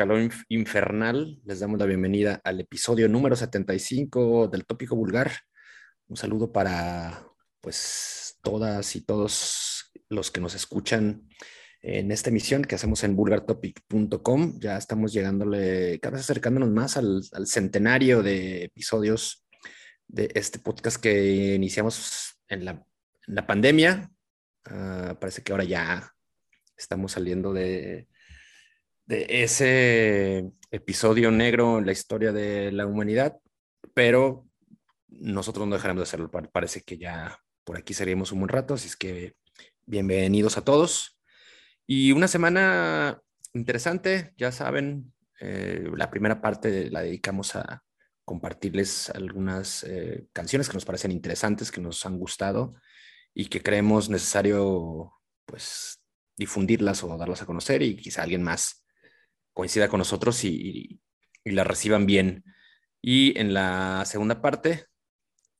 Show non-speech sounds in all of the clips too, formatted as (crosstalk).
calor infernal. Les damos la bienvenida al episodio número 75 del Tópico Vulgar. Un saludo para pues todas y todos los que nos escuchan en esta emisión que hacemos en vulgartopic.com. Ya estamos llegándole, cada vez acercándonos más al, centenario de episodios de este podcast que iniciamos en la, pandemia. Ah, parece que ahora ya estamos saliendo de, de ese episodio negro en la historia de la humanidad, pero nosotros no dejaremos de hacerlo. Parece que ya por aquí seríamos un buen rato, así que bienvenidos a todos. Y una semana interesante, ya saben, eh, la primera parte la dedicamos a compartirles algunas eh, canciones que nos parecen interesantes, que nos han gustado y que creemos necesario pues difundirlas o darlas a conocer y quizá alguien más coincida con nosotros y, la reciban bien. Y en la segunda parte,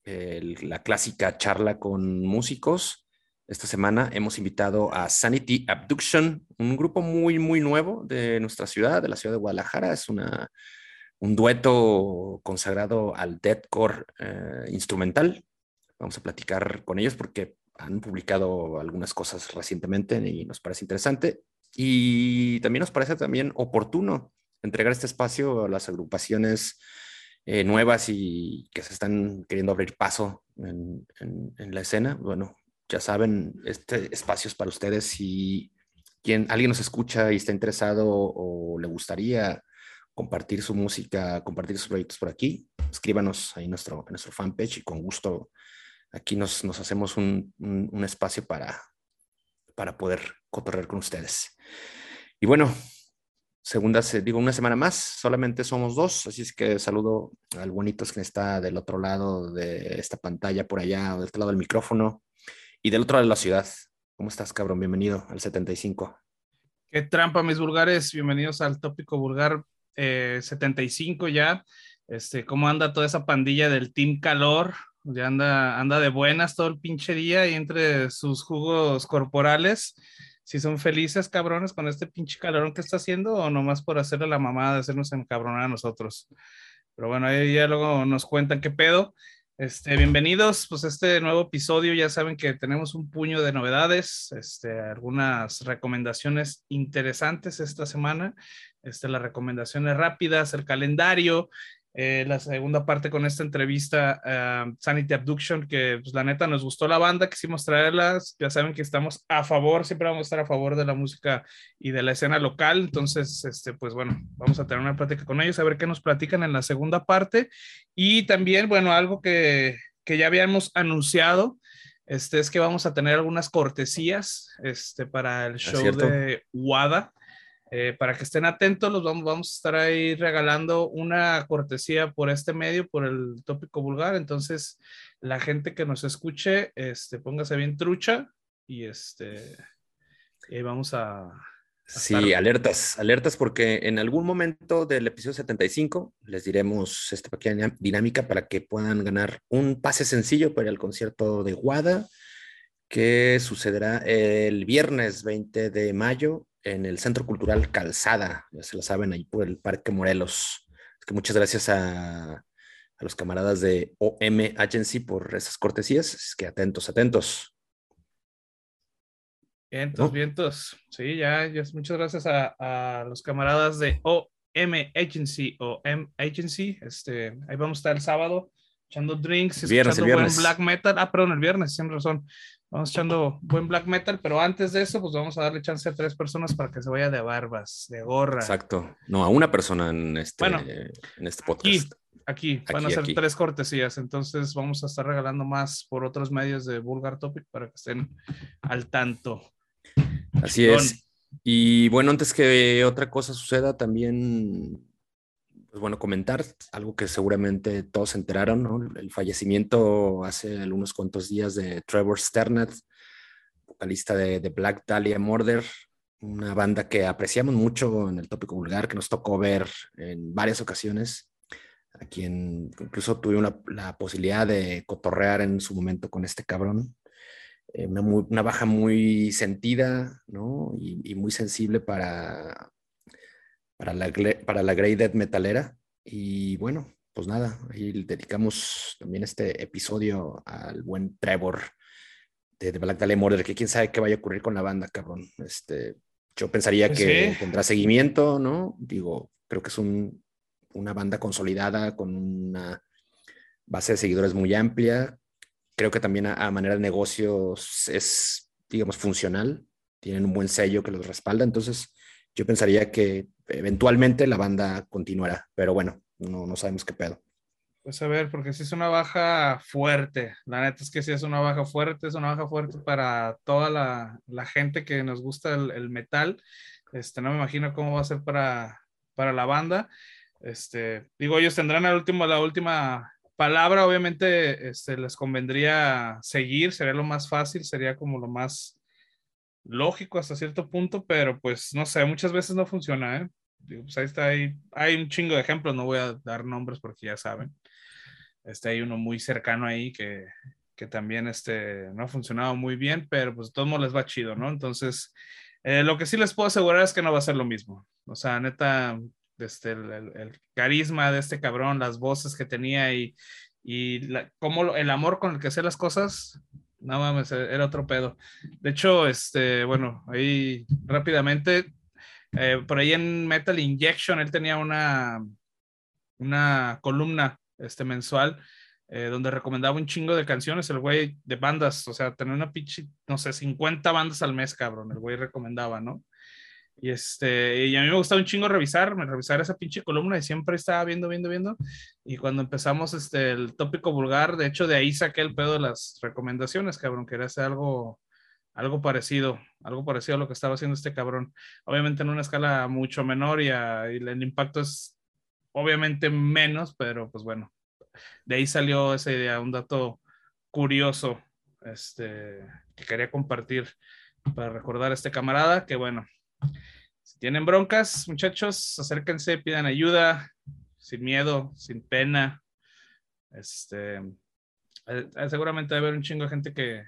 la clásica charla con músicos. Esta semana hemos invitado a Sanity Abduction, un grupo muy, muy nuevo de nuestra ciudad, de la ciudad de Guadalajara. Es una, un dueto consagrado al deathcore eh, instrumental. Vamos a platicar con ellos porque han publicado algunas cosas recientemente y nos parece interesante. Y también nos parece también oportuno entregar este espacio a las agrupaciones eh, nuevas y que se están queriendo abrir paso en, la escena. Bueno, ya saben, este espacio es para ustedes. Si quien, alguien nos escucha y está interesado o le gustaría compartir su música, compartir sus proyectos por aquí, escríbanos ahí en nuestro, nuestro fanpage y con gusto aquí nos, nos hacemos un, un espacio para, para poder cotorrear con ustedes. Y bueno, segunda, digo, una semana más, solamente somos dos, así es que saludo al bonito que está del otro lado de esta pantalla por allá, o del otro lado del micrófono, y del otro lado de la ciudad. ¿Cómo estás, cabrón? Bienvenido al 75. Qué trampa, mis vulgares. Bienvenidos al tópico vulgar 75 eh, ya. Este, ¿Cómo anda toda esa pandilla del Team Calor? Ya anda, anda de buenas todo el pinche día y entre sus jugos corporales. Si son felices, cabrones, con este pinche calorón que está haciendo o nomás por hacerle la mamada de hacernos encabronar a nosotros. Pero bueno, ahí ya luego nos cuentan qué pedo. Este, bienvenidos, pues este nuevo episodio, ya saben que tenemos un puño de novedades, este, algunas recomendaciones interesantes esta semana, este, las recomendaciones rápidas, el calendario, eh, la segunda parte con esta entrevista uh, Sanity Abduction, que pues, la neta nos gustó la banda, quisimos traerlas, ya saben que estamos a favor, siempre vamos a estar a favor de la música y de la escena local, entonces, este, pues bueno, vamos a tener una plática con ellos, a ver qué nos platican en la segunda parte y también, bueno, algo que, que ya habíamos anunciado, este, es que vamos a tener algunas cortesías este, para el show de WADA. Eh, para que estén atentos, los vamos, vamos a estar ahí regalando una cortesía por este medio, por el tópico vulgar. Entonces, la gente que nos escuche, este, póngase bien trucha y este, vamos a, Sí, alertas, alertas porque en algún momento del episodio 75 les diremos esta pequeña dinámica para que puedan ganar un pase sencillo para el concierto de Guada que sucederá el viernes 20 de mayo en el Centro Cultural Calzada, ya se lo saben, ahí por el Parque Morelos. que muchas gracias a, a, los camaradas de OM Agency por esas cortesías. Es que atentos, atentos. Vientos, vientos. Sí, ya, ya, muchas gracias a, a, los camaradas de OM Agency o M Agency. Este, ahí vamos a estar el sábado echando drinks, viernes, escuchando buen black metal. Ah, perdón, el viernes, sin razón. Vamos echando buen black metal, pero antes de eso, pues vamos a darle chance a tres personas para que se vaya de barbas, de gorra. Exacto. No, a una persona en este, en este podcast. Aquí, van a ser tres cortesías, entonces vamos a estar regalando más por otros medios de Vulgar Topic para que estén al tanto. Así es. Y bueno, antes que otra cosa suceda, también pues bueno, comentar algo que seguramente todos se enteraron, ¿no? El fallecimiento hace unos cuantos días de Trevor Sternett, vocalista de, Black Dahlia Murder, una banda que apreciamos mucho en el tópico vulgar, que nos tocó ver en varias ocasiones, a quien incluso tuve la posibilidad de cotorrear en su momento con este cabrón. Eh, una, baja muy sentida, ¿no? y muy sensible para, para la, para la Grey Dead Metalera. Y bueno, pues nada, ahí dedicamos también este episodio al buen Trevor de, Black Dahlia Murder, que quién sabe qué vaya a ocurrir con la banda, cabrón. Este, yo pensaría pues que tendrá seguimiento, ¿no? Digo, creo que es un, una banda consolidada con una base de seguidores muy amplia. Creo que también a, manera de negocios es, digamos, funcional. Tienen un buen sello que los respalda. Entonces, yo pensaría que eventualmente la banda continuará. Pero bueno, no, no sabemos qué pedo. Pues a ver, porque si es una baja fuerte, la neta es que si es una baja fuerte, es una baja fuerte para toda la, la gente que nos gusta el, metal. Este, no me imagino cómo va a ser para, para la banda. Este, digo, ellos tendrán el último, la última palabra, obviamente este, les convendría seguir, sería lo más fácil, sería como lo más lógico hasta cierto punto, pero pues no sé, muchas veces no funciona, ¿eh? Pues ahí está, ahí, hay un chingo de ejemplos, no voy a dar nombres porque ya saben. Este, hay uno muy cercano ahí que, que también este, no ha funcionado muy bien, pero pues todo modos les va chido, ¿no? Entonces, eh, lo que sí les puedo asegurar es que no va a ser lo mismo. O sea, neta, este, el, el, carisma de este cabrón, las voces que tenía y, y la, como el amor con el que hacía las cosas, no mames, era otro pedo. De hecho, este, bueno, ahí rápidamente, eh, por ahí en Metal Injection, él tenía una, una columna este, mensual eh, donde recomendaba un chingo de canciones, el güey de bandas, o sea, tenía una pinche, no sé, 50 bandas al mes, cabrón, el güey recomendaba, ¿no? Y, este, y a mí me gustaba un chingo revisar, revisar esa pinche columna y siempre estaba viendo, viendo, viendo. Y cuando empezamos este, el tópico vulgar, de hecho de ahí saqué el pedo de las recomendaciones, cabrón, que era hacer algo, algo parecido, algo parecido a lo que estaba haciendo este cabrón. Obviamente en una escala mucho menor y, y el impacto es obviamente menos, pero pues bueno, de ahí salió esa idea, un dato curioso este, que quería compartir para recordar a este camarada, que bueno, si tienen broncas, muchachos, acérquense, pidan ayuda, sin miedo, sin pena. Este, eh, seguramente va a haber un chingo de gente que,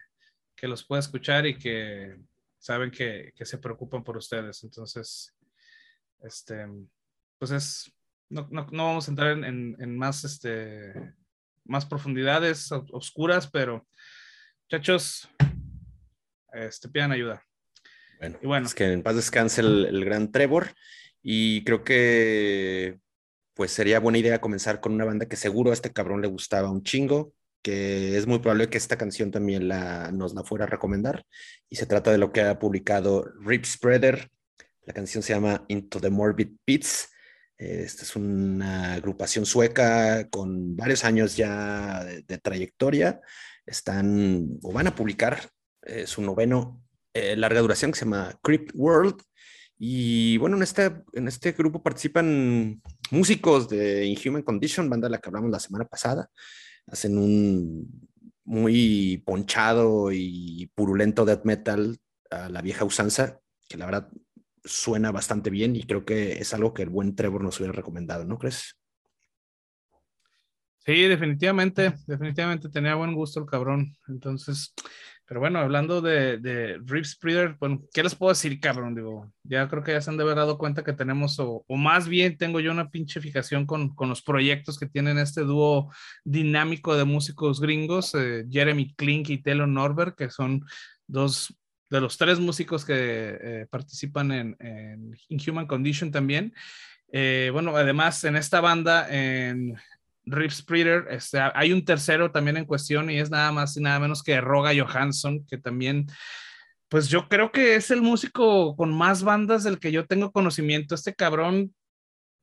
que los pueda escuchar y que saben que, que, se preocupan por ustedes. Entonces, este, pues es, no, no, no vamos a entrar en, en, más, este, más profundidades oscuras, pero muchachos, este, pidan ayuda. Bueno, y bueno. Es que en paz descanse el, gran Trevor. Y creo que pues sería buena idea comenzar con una banda que seguro a este cabrón le gustaba un chingo, que es muy probable que esta canción también la, nos la fuera a recomendar. Y se trata de lo que ha publicado Rip Spreader. La canción se llama Into the Morbid Pits. Esta es una agrupación sueca con varios años ya de, trayectoria. Están o van a publicar eh, su noveno eh, larga duración que se llama Crypt World. Y bueno, en este, en este grupo participan músicos de Inhuman Condition, banda de la que hablamos la semana pasada. Hacen un muy ponchado y purulento death metal a la vieja usanza, que la verdad suena bastante bien y creo que es algo que el buen Trevor nos hubiera recomendado, ¿no crees? Sí, definitivamente, definitivamente tenía buen gusto el cabrón. Entonces, pero bueno, hablando de, de Rip Spreader, bueno, ¿qué les puedo decir, cabrón? Digo, ya creo que ya se han de haber dado cuenta que tenemos, o, o más bien tengo yo una pinche fijación con, con, los proyectos que tienen este dúo dinámico de músicos gringos, eh, Jeremy Klink y Taylor Norberg, que son dos de los tres músicos que eh, participan en, en Inhuman Condition también. Eh, bueno, además en esta banda, en Rip Spreader, este, hay un tercero también en cuestión y es nada más y nada menos que Roga Johansson, que también, pues yo creo que es el músico con más bandas del que yo tengo conocimiento. Este cabrón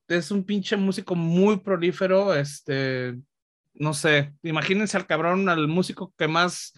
es un pinche músico muy prolífero, este, no sé, imagínense al cabrón, al músico que más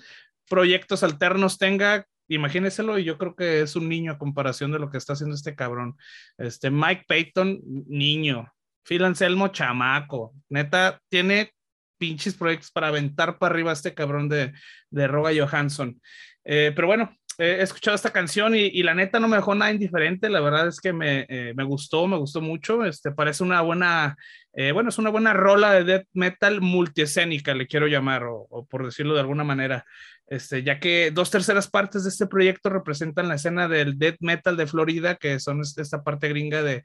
proyectos alternos tenga, imagínenselo y yo creo que es un niño a comparación de lo que está haciendo este cabrón. Este Mike Payton, niño, Phil Anselmo, chamaco. Neta, tiene pinches proyectos para aventar para arriba a este cabrón de, de Roga Johansson. Eh, pero bueno, he escuchado esta canción y, la neta no me dejó nada indiferente. La verdad es que me, eh, me, gustó, me gustó mucho. Este, parece una buena eh, bueno, es una buena rola de death metal multiescénica, le quiero llamar, o, por decirlo de alguna manera, este, ya que dos terceras partes de este proyecto representan la escena del death metal de Florida, que son esta parte gringa de,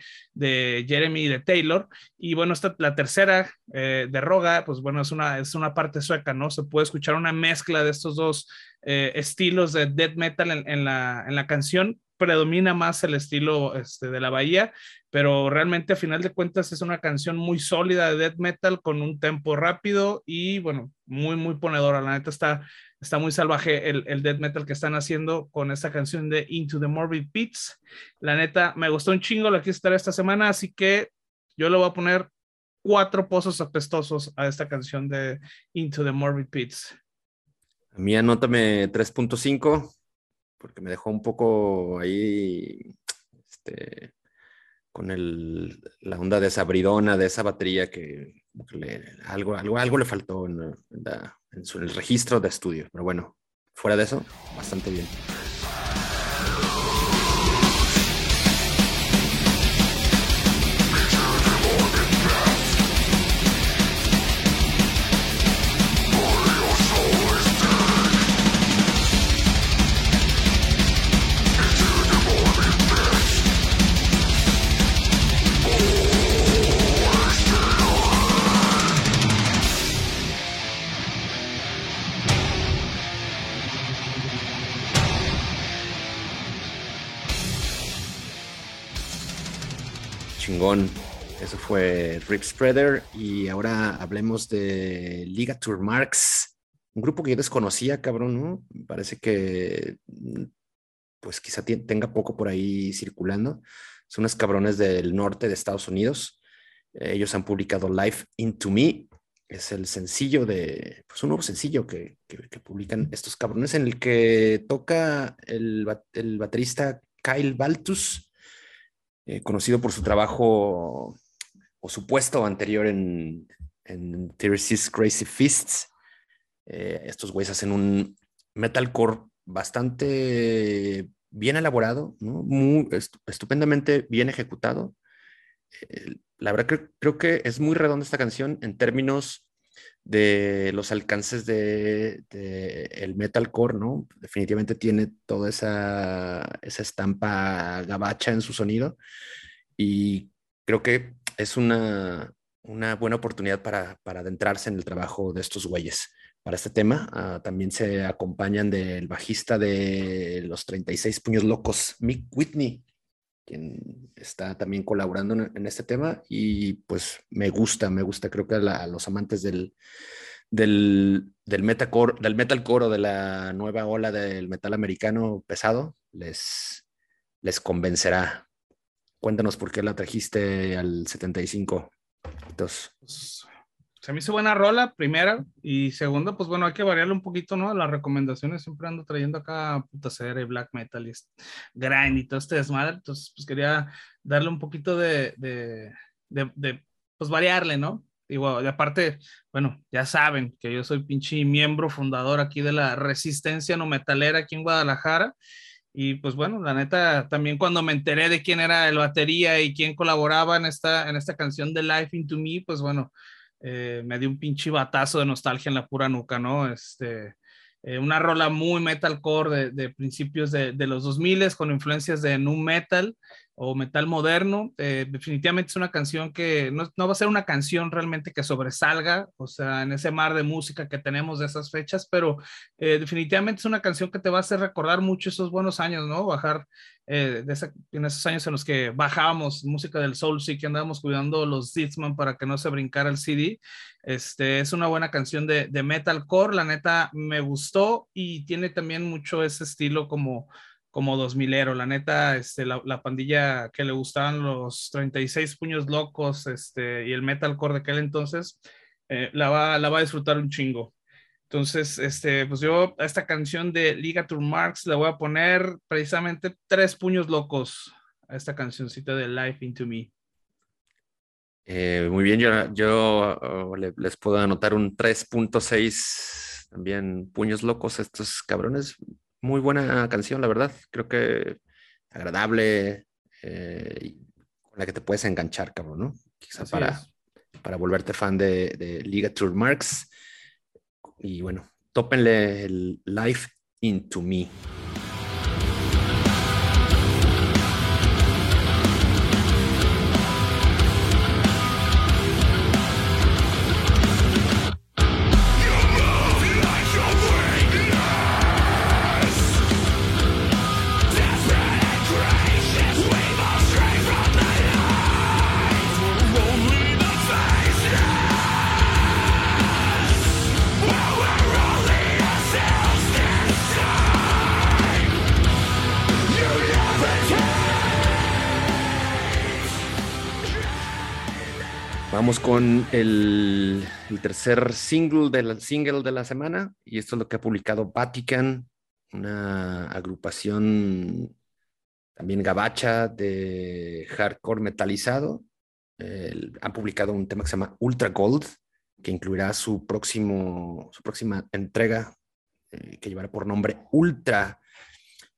Jeremy y de Taylor, y bueno, esta, la tercera eh, de Roga, pues bueno, es una, es una parte sueca, ¿no? Se puede escuchar una mezcla de estos dos eh, estilos de death metal en, la, en la canción, predomina más el estilo este, de la bahía, pero realmente a final de cuentas es una canción muy sólida de death metal con un tempo rápido y bueno, muy, muy ponedora. La neta está, está muy salvaje el, el death metal que están haciendo con esta canción de Into the Morbid Pits. La neta me gustó un chingo, la quise estar esta semana, así que yo le voy a poner cuatro pozos apestosos a esta canción de Into the Morbid Pits. A mí anótame 3.5 porque me dejó un poco ahí este, con el, la onda desabridona de esa batería que, algo, algo, algo le faltó en, su, en el registro de estudio. Pero bueno, fuera de eso, bastante bien. Eso fue Rip Spreader. Y ahora hablemos de Liga Tour Marks, un grupo que yo desconocía, cabrón, ¿no? Parece que, pues quizá tenga poco por ahí circulando. Son unos cabrones del norte de Estados Unidos. Ellos han publicado Life Into Me. Es el sencillo de, pues un nuevo sencillo que, que, publican estos cabrones en el que toca el, el baterista Kyle Baltus eh, conocido por su trabajo o su puesto anterior en, en Crazy Fists. Eh, estos güeyes hacen un metalcore bastante bien elaborado, muy estupendamente bien ejecutado. Eh, la verdad creo que es muy redonda esta canción en términos de los alcances de, el metalcore, ¿no? Definitivamente tiene toda esa, esa estampa gabacha en su sonido y creo que es una, una buena oportunidad para, para, adentrarse en el trabajo de estos güeyes. Para este tema ah, también se acompañan del bajista de los 36 puños locos, Mick Whitney, quien está también colaborando en, este tema y pues me gusta, me gusta, creo que a, los amantes del, del, del, metalcore, del metalcore o de la nueva ola del metal americano pesado, les, les convencerá. Cuéntanos por qué la trajiste al 75. Entonces, se me hizo buena rola, primera, y segunda, pues bueno, hay que variarle un poquito, ¿no? Las recomendaciones siempre ando trayendo acá puta serie, black metal y grind y todo este desmadre, entonces pues quería darle un poquito de, de, de, pues variarle, ¿no? Y bueno, de aparte, bueno, ya saben que yo soy pinche miembro fundador aquí de la Resistencia No Metalera aquí en Guadalajara. Y pues bueno, la neta, también cuando me enteré de quién era el batería y quién colaboraba en esta, en esta canción de Life Into Me, pues bueno, eh, me dio un pinche batazo de nostalgia en la pura nuca, ¿no? Este, eh, una rola muy metalcore de, principios de, de, los 2000 con influencias de nu metal o metal moderno. Eh, definitivamente es una canción que no, no, va a ser una canción realmente que sobresalga, o sea, en ese mar de música que tenemos de esas fechas, pero eh, definitivamente es una canción que te va a hacer recordar mucho esos buenos años, ¿no? Bajar eh, de en esos años en los que bajábamos música del soul, sí que andábamos cuidando los Discman para que no se brincara el CD. Este, es una buena canción de, de metalcore, la neta me gustó y tiene también mucho ese estilo como como 2000ero. La neta, este, la, la, pandilla que le gustaban los 36 puños locos este, y el metalcore de aquel entonces, eh, la, va, la va a disfrutar un chingo. Entonces, este, pues yo a esta canción de Liga Tour Marks le voy a poner precisamente tres puños locos a esta cancioncita de Life Into Me. Eh, muy bien, yo, yo oh, les puedo anotar un 3.6 también puños locos estos cabrones muy buena canción, la verdad. Creo que agradable, eh, con la que te puedes enganchar, cabrón, ¿no? Quizá para, para volverte fan de, de Liga Tour Marks. Y bueno, tópenle el Life into Me. Vamos con el, tercer single de, la, single de la semana y esto es lo que ha publicado Vatican, una agrupación también gabacha de hardcore metalizado. han publicado un tema que se llama Ultra Gold, que incluirá su, próximo, su próxima entrega, eh, que llevará por nombre Ultra.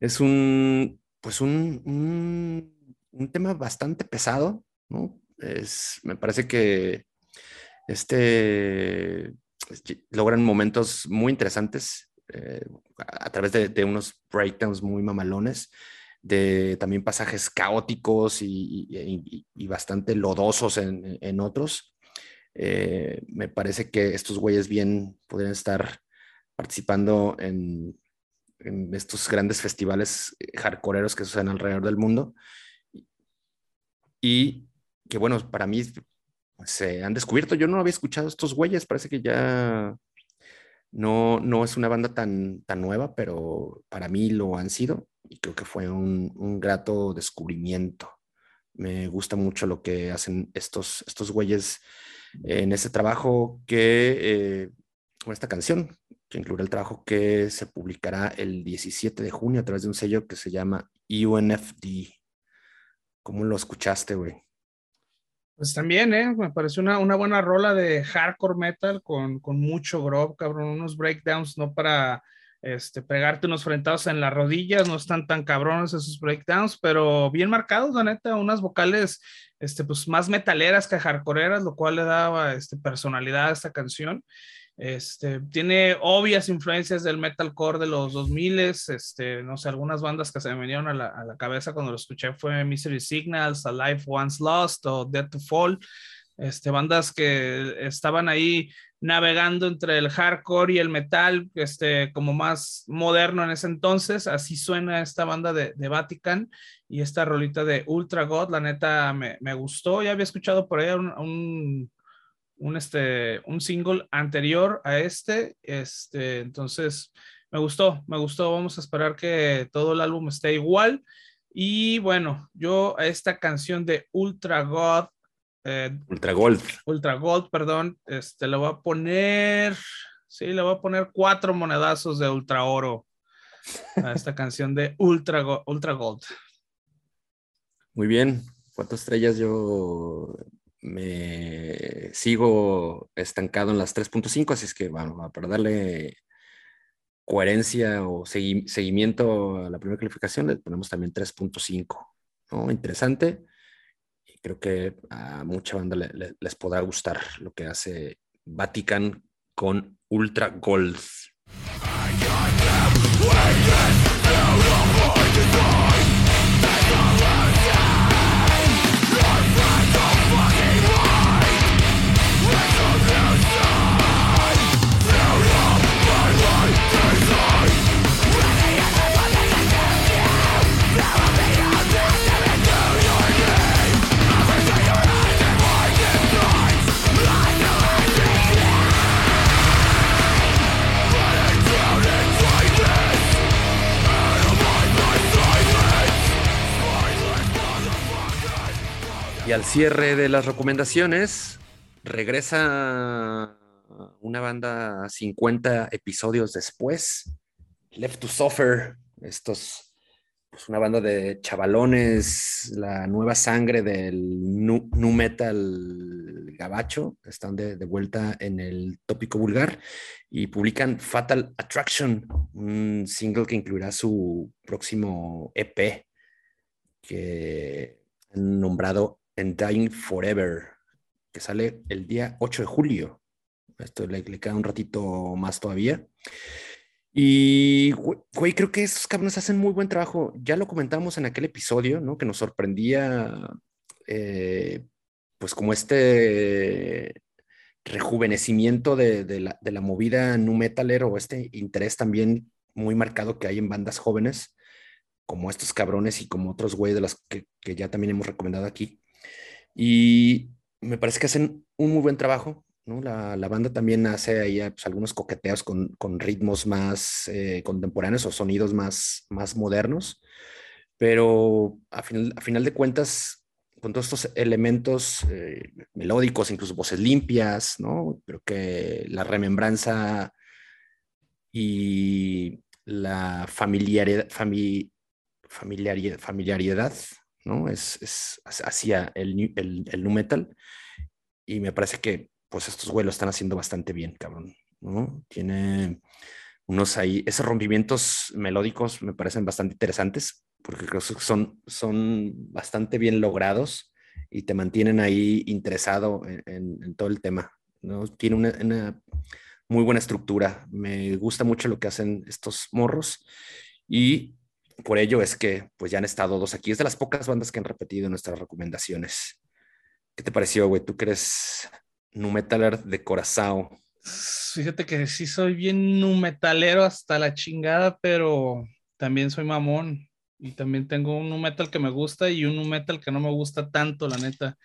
Es un, pues un, un, un tema bastante pesado, ¿no? Me parece que este, logran momentos muy interesantes eh, a través de, unos breakdowns muy mamalones, de también pasajes caóticos y, bastante lodosos en, otros. Eh, me parece que estos güeyes bien podrían estar participando en, estos grandes festivales hardcoreeros que suceden alrededor del mundo. Y que bueno, para mí se han descubierto. Yo no había escuchado estos güeyes, parece que ya no, no es una banda tan, tan nueva, pero para mí lo han sido y creo que fue un, grato descubrimiento. Me gusta mucho lo que hacen estos, estos güeyes en ese trabajo que, eh, con esta canción, que incluye el trabajo que se publicará el 17 de junio a través de un sello que se llama UNFD. ¿Cómo lo escuchaste, güey? Pues también, ¿eh? Me pareció una, una buena rola de hardcore metal con, con mucho grob, cabrón, unos breakdowns, no para este, pegarte unos frentados en las rodillas, no están tan cabrones esos breakdowns, pero bien marcados, la neta, unas vocales este, pues, más metaleras que hardcoreeras, lo cual le daba este, personalidad a esta canción. Este, tiene obvias influencias del metalcore de los 2000, este, no sé, algunas bandas que se me vinieron a la, a la cabeza cuando lo escuché fue Misery Signals, Alive Once Lost o Dead to Fall, este, bandas que estaban ahí navegando entre el hardcore y el metal, este, como más moderno en ese entonces, así suena esta banda de, de Vatican y esta rolita de Ultra God, la neta me, me gustó, ya había escuchado por ahí un, este, un single anterior a este, este, entonces me gustó, me gustó, vamos a esperar que todo el álbum esté igual. Y bueno, yo a esta canción de Ultra God, eh, Ultra Gold, Ultra Gold, perdón, este, le voy a poner, sí, le voy a poner cuatro monedazos de Ultra Oro a esta canción de Ultra, Ultra Gold. Muy bien, cuatro estrellas yo me sigo estancado en las 3.5, así es que bueno, para darle coherencia o seguimiento a la primera calificación, le ponemos también 3.5. ¿no? Interesante. Y creo que a mucha banda les podrá gustar lo que hace Vatican con Ultra Gold. Al cierre de las recomendaciones, regresa una banda 50 episodios después, Left to Suffer, estos, pues una banda de chavalones, la nueva sangre del nu, metal gabacho, están de, de, vuelta en el tópico vulgar y publican Fatal Attraction, un single que incluirá su próximo EP, que han nombrado and Dying Forever. que sale el día 8 de julio. Esto le, queda un ratito más todavía. Y, güey, creo que esos cabrones hacen muy buen trabajo. Ya lo comentamos en aquel episodio, ¿no? Que nos sorprendía, eh, pues como este rejuvenecimiento de, la, movida nu metaler o este interés también muy marcado que hay en bandas jóvenes, como estos cabrones y como otros güeyes de las que ya también hemos recomendado aquí. Y me parece que hacen un muy buen trabajo. ¿no? La, la banda también hace ahí pues, algunos coqueteos con, con ritmos más eh, contemporáneos o sonidos más, más modernos, pero a final, a final de cuentas, con todos estos elementos eh, melódicos, incluso voces limpias, ¿no? Creo que la remembranza y la familiaridad, familiaridad, familiaridad Es, es hacia el, el, el nu metal y me parece que pues estos güeyes lo están haciendo bastante bien, cabrón, ¿no? Tiene unos ahí, esos rompimientos melódicos me parecen bastante interesantes porque creo que son, son bastante bien logrados y te mantienen ahí interesado en, en, todo el tema, ¿no? Tiene una, una, muy buena estructura, me gusta mucho lo que hacen estos morros y por ello es que pues ya han estado dos aquí. Es de las pocas bandas que han repetido nuestras recomendaciones. ¿Qué te pareció, güey? ¿Tú crees nu metaler de Corazao? Fíjate que sí soy bien nu metalero hasta la chingada, pero también soy mamón. Y también tengo un nu metal que me gusta y un nu metal que no me gusta tanto, la neta.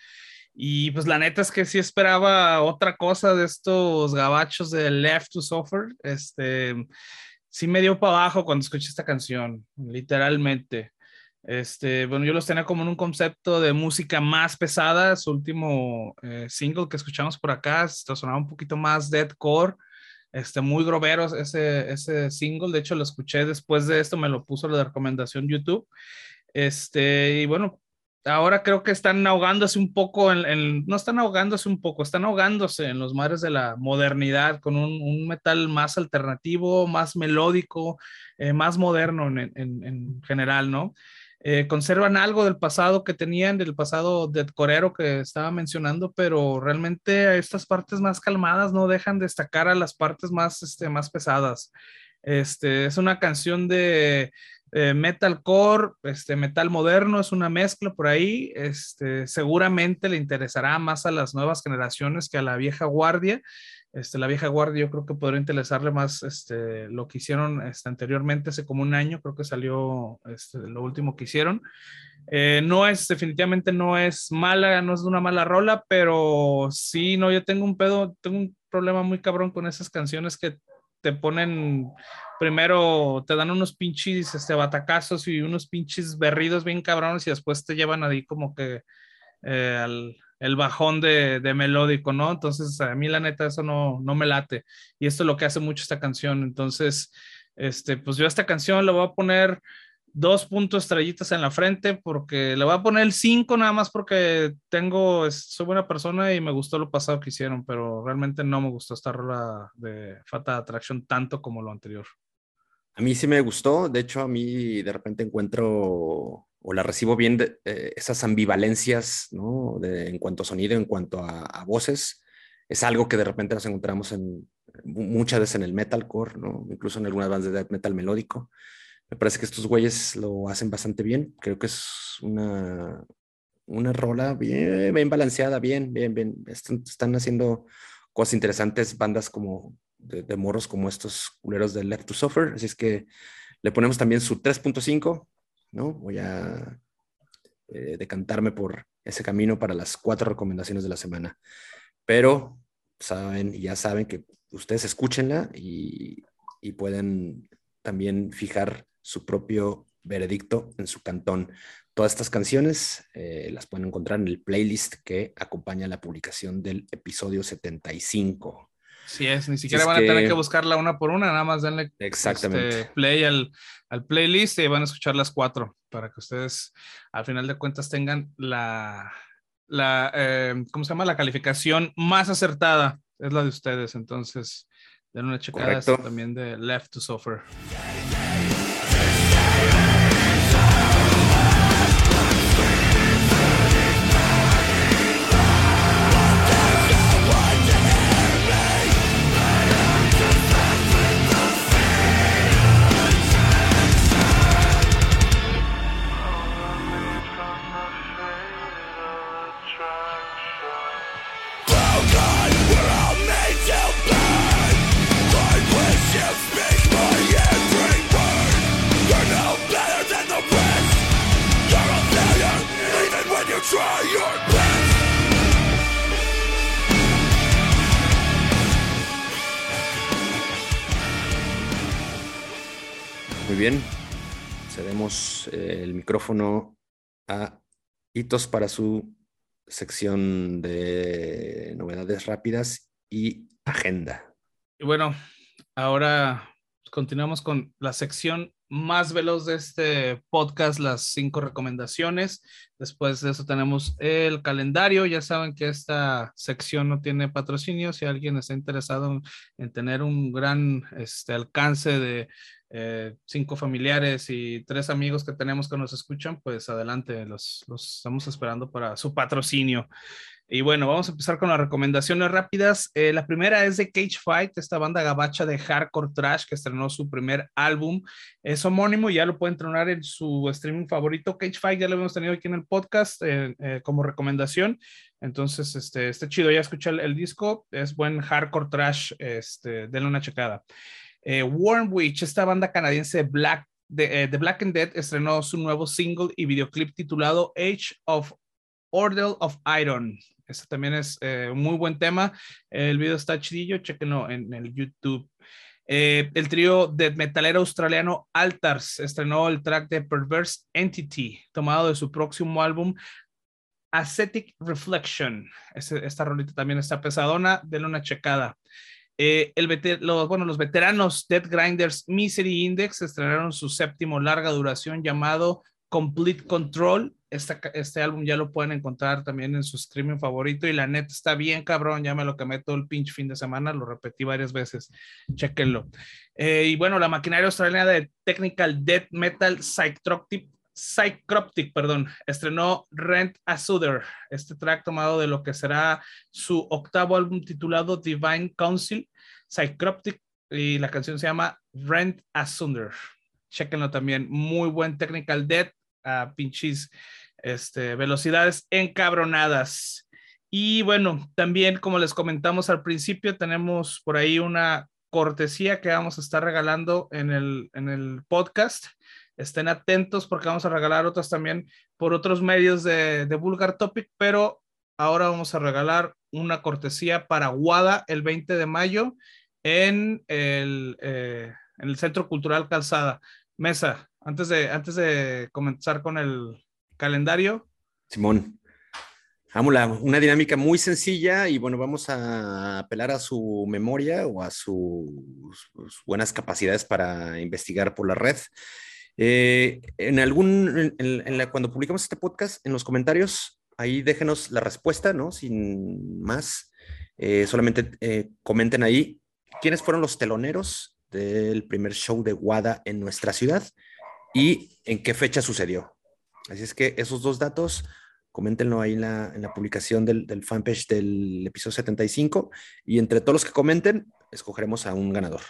Y pues la neta es que sí esperaba otra cosa de estos gabachos de Left to Suffer. Este, sí me dio para abajo cuando escuché esta canción, literalmente. Este, bueno, yo los tenía como en un concepto de música más pesada. Su último eh, single que escuchamos por acá sonaba un poquito más deadcore, este, muy groveros ese, ese single. De hecho, lo escuché después de esto, me lo puso la recomendación YouTube. Este, y bueno, ahora creo que están ahogándose un poco, no están ahogándose un poco, están ahogándose en los mares de la modernidad con un, metal más alternativo, más melódico, eh, más moderno en, en, general, ¿no? Eh, conservan algo del pasado que tenían, del pasado de corero que estaba mencionando, pero realmente estas partes más calmadas no dejan destacar a las partes más, este, más pesadas. Este, es una canción de eh, metalcore, este, metal moderno, es una mezcla por ahí. Este, seguramente le interesará más a las nuevas generaciones que a la vieja guardia. Este, la vieja guardia yo creo que podría interesarle más este, lo que hicieron este, anteriormente, hace como un año, creo que salió este, lo último que hicieron. Eh, no es, definitivamente no es mala, no es una mala rola, pero sí, no, yo tengo un pedo, tengo un problema muy cabrón con esas canciones que te ponen primero te dan unos pinches este, batacazos y unos pinches berridos bien cabrones y después te llevan ahí como que eh, al, el bajón de, de, melódico, ¿no? Entonces a mí la neta eso no, no me late y esto es lo que hace mucho esta canción. Entonces, este, pues yo esta canción le voy a poner dos puntos estrellitas en la frente porque le voy a poner el 5 nada más porque tengo, soy buena persona y me gustó lo pasado que hicieron, pero realmente no me gustó esta rola de Fata Attraction tanto como lo anterior. A mí sí me gustó, de hecho a mí de repente encuentro o la recibo bien de, eh, esas ambivalencias, ¿no? De, en cuanto a sonido, en cuanto a, a, voces, es algo que de repente nos encontramos en muchas veces en el metalcore, ¿no? Incluso en algunas bandas de death metal melódico. Me parece que estos güeyes lo hacen bastante bien. Creo que es una, una rola bien, bien balanceada, bien, bien, bien. Están, están haciendo cosas interesantes, bandas como de, morros como estos culeros de Left to Suffer. Así es que le ponemos también su 3.5, ¿no? Voy a eh, decantarme por ese camino para las cuatro recomendaciones de la semana. Pero saben, ya saben que ustedes escúchenla y, y pueden también fijar su propio veredicto en su cantón. Todas estas canciones eh, las pueden encontrar en el playlist que acompaña la publicación del episodio 75. Sí es, ni siquiera van a tener que buscarla una por una, nada más denle exactamente. Este, play al, al, playlist y van a escuchar las cuatro para que ustedes al final de cuentas tengan la, la eh, ¿cómo se llama? La calificación más acertada, es la de ustedes, entonces den una checada también de Left to Suffer. Bien, cedemos eh, el micrófono a Hitos para su sección de novedades rápidas y agenda. Y bueno, ahora continuamos con la sección más veloz de este podcast, las cinco recomendaciones. Después de eso tenemos el calendario. Ya saben que esta sección no tiene patrocinio. Si alguien está interesado en, tener un gran este, alcance de eh, cinco familiares y tres amigos que tenemos que nos escuchan, pues adelante, los, los estamos esperando para su patrocinio. Y bueno, vamos a empezar con las recomendaciones rápidas. Eh, la primera es de Cage Fight, esta banda gabacha de hardcore trash que estrenó su primer álbum. Es homónimo, ya lo pueden entrenar en su streaming favorito. Cage Fight ya lo hemos tenido aquí en el podcast eh, eh, como recomendación. Entonces, este, este chido, ya escuché el, disco, es buen hardcore trash, este, denle una checada. Warm Witch, esta banda canadiense Black de, The Black and Dead estrenó su nuevo single y videoclip titulado Age of Order of Iron. Este también es eh, un muy buen tema. El video está chidillo, chequenlo en el YouTube. Eh, el trío de metalero australiano Altars estrenó el track de Perverse Entity, tomado de su próximo álbum Ascetic Reflection. esta rolita también está pesadona, denle una checada. Eh, los, bueno, los veteranos Dead Grinders Misery Index estrenaron su séptimo larga duración llamado Complete Control este álbum ya lo pueden encontrar también en su streaming favorito y la neta está bien cabrón, ya me lo quemé todo el pinche fin de semana, lo repetí varias veces, chequenlo. Eh, y bueno, la maquinaria australiana de Technical Death Metal Psychroptic, Psychroptic, perdón, estrenó Rent a Soother, este track tomado de lo que será su octavo álbum titulado Divine Council, Psychroptic, y la canción se llama Rent a Soother. Chequenlo también, muy buen Technical Death, a pinches este, velocidades encabronadas. Y bueno, también como les comentamos al principio, tenemos por ahí una cortesía que vamos a estar regalando en el, en el podcast. Estén atentos porque vamos a regalar otras también por otros medios de, de Vulgar Topic, pero ahora vamos a regalar una cortesía para Wada el 20 de mayo en el, eh, en el Centro Cultural Calzada. Mesa, antes de, antes de comenzar con el, calendario. Simón. Ámula, una dinámica muy sencilla y bueno, vamos a apelar a su memoria o a sus, buenas capacidades para investigar por la red. Eh, en algún, en, la, cuando publicamos este podcast, en los comentarios, ahí déjenos la respuesta, ¿no? Sin más, eh, solamente eh, comenten ahí quiénes fueron los teloneros del primer show de Wada en nuestra ciudad y en qué fecha sucedió. Así es que esos dos datos, coméntenlo ahí en la, publicación del, del, fanpage del episodio 75 y entre todos los que comenten, escogeremos a un ganador.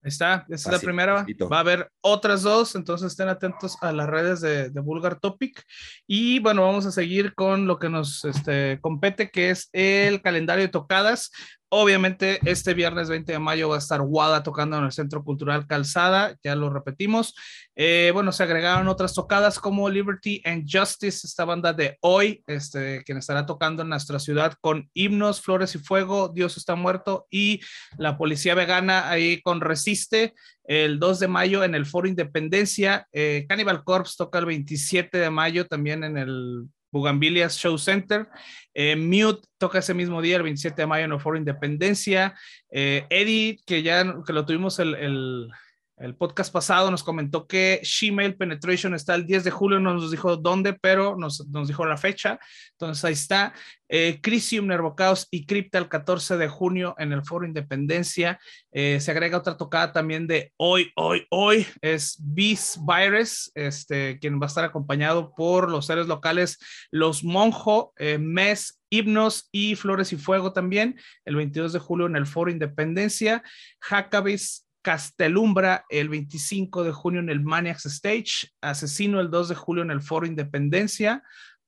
Ahí está, esa es la primera. Va a haber otras dos, entonces estén atentos a las redes de, de, Vulgar Topic. Y bueno, vamos a seguir con lo que nos este, compete, que es el calendario de tocadas. Obviamente, este viernes 20 de mayo va a estar Wada tocando en el Centro Cultural Calzada, ya lo repetimos. Eh, bueno, se agregaron otras tocadas como Liberty and Justice, esta banda de hoy, este, quien estará tocando en nuestra ciudad con himnos, flores y fuego, Dios está muerto y la policía vegana ahí con Resiste. El 2 de mayo en el Foro Independencia, eh, Cannibal Corpse toca el 27 de mayo también en el Bugambilias Show Center. Eh, Mute toca ese mismo día, el 27 de mayo, en el Foro Independencia. Eh, Eddie, que ya que lo tuvimos el, el, el podcast pasado nos comentó que Gmail Penetration está el 10 de julio, no nos dijo dónde, pero nos, nos dijo la fecha. Entonces ahí está. Eh, Crisium, Nervocaos y Crypta el 14 de junio en el Foro Independencia. Eh, se agrega otra tocada también de hoy, hoy, hoy. Es Beast Virus, este, quien va a estar acompañado por los seres locales, los Monjo, eh, Mes, Himnos y Flores y Fuego también, el 22 de julio en el Foro Independencia. Hackabis Castelumbra el 25 de junio en el Maniacs Stage, Asesino el 2 de julio en el Foro Independencia,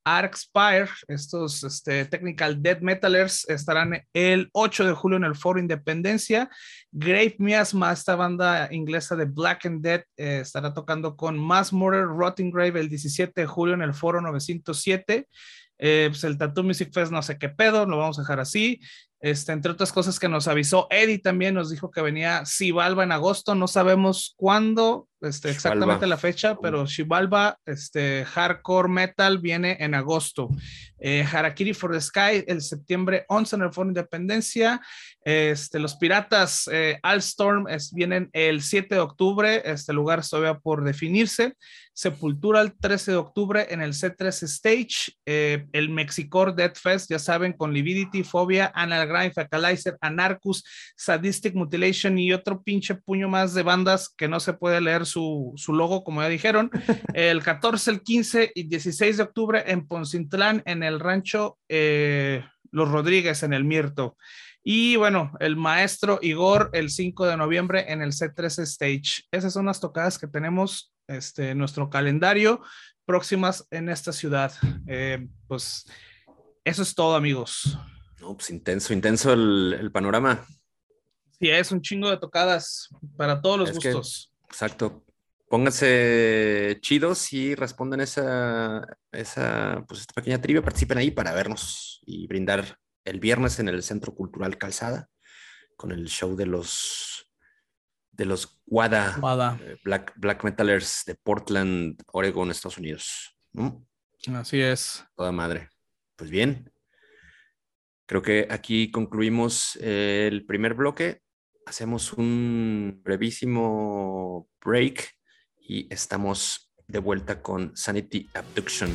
Arcspire, estos este, Technical Death Metalers, estarán el 8 de julio en el Foro Independencia. Grave Miasma, esta banda inglesa de Black and Dead, eh, estará tocando con Mass Murder Rotting Grave el 17 de julio en el Foro 907. Eh, pues el Tattoo Music Fest no sé qué pedo, lo vamos a dejar así. Este, entre otras cosas que nos avisó Eddie también nos dijo que venía Sibalba en agosto, no sabemos cuándo, este, exactamente la fecha, pero Shivalba, este, Hardcore Metal viene en agosto. Eh, Harakiri for the Sky el septiembre 11 en el Foro Independencia. Este, los Piratas eh, Alstorm vienen el 7 de octubre, este lugar todavía por definirse. Sepultura el 13 de octubre en el C3 Stage. Eh, el Mexicor Death Fest, ya saben, con Lividity, Fobia, Analgrime, Facalizer, Anarchus, Sadistic Mutilation y otro pinche puño más de bandas que no se puede leer su, logo, como ya dijeron. (laughs) El 14, el 15 y 16 de octubre en Poncintlán, en el rancho eh, Los Rodríguez, en el Mirto. Y bueno, el maestro Igor el 5 de noviembre en el C3 Stage. Esas son las tocadas que tenemos este, en nuestro calendario próximas en esta ciudad. Eh, pues eso es todo, amigos. No, pues intenso, intenso el, panorama. Sí, es un chingo de tocadas para todos los gustos. exacto. Pónganse chidos y respondan esa, esa, pues esta pequeña trivia, participen ahí para vernos y brindar el viernes en el Centro Cultural Calzada con el show de los de los WADA, eh, Black, Black Metalers de Portland, Oregon, Estados Unidos. Así es. Toda madre. Pues bien, creo que aquí concluimos el primer bloque. Hacemos un brevísimo break y estamos de vuelta con Sanity Abduction.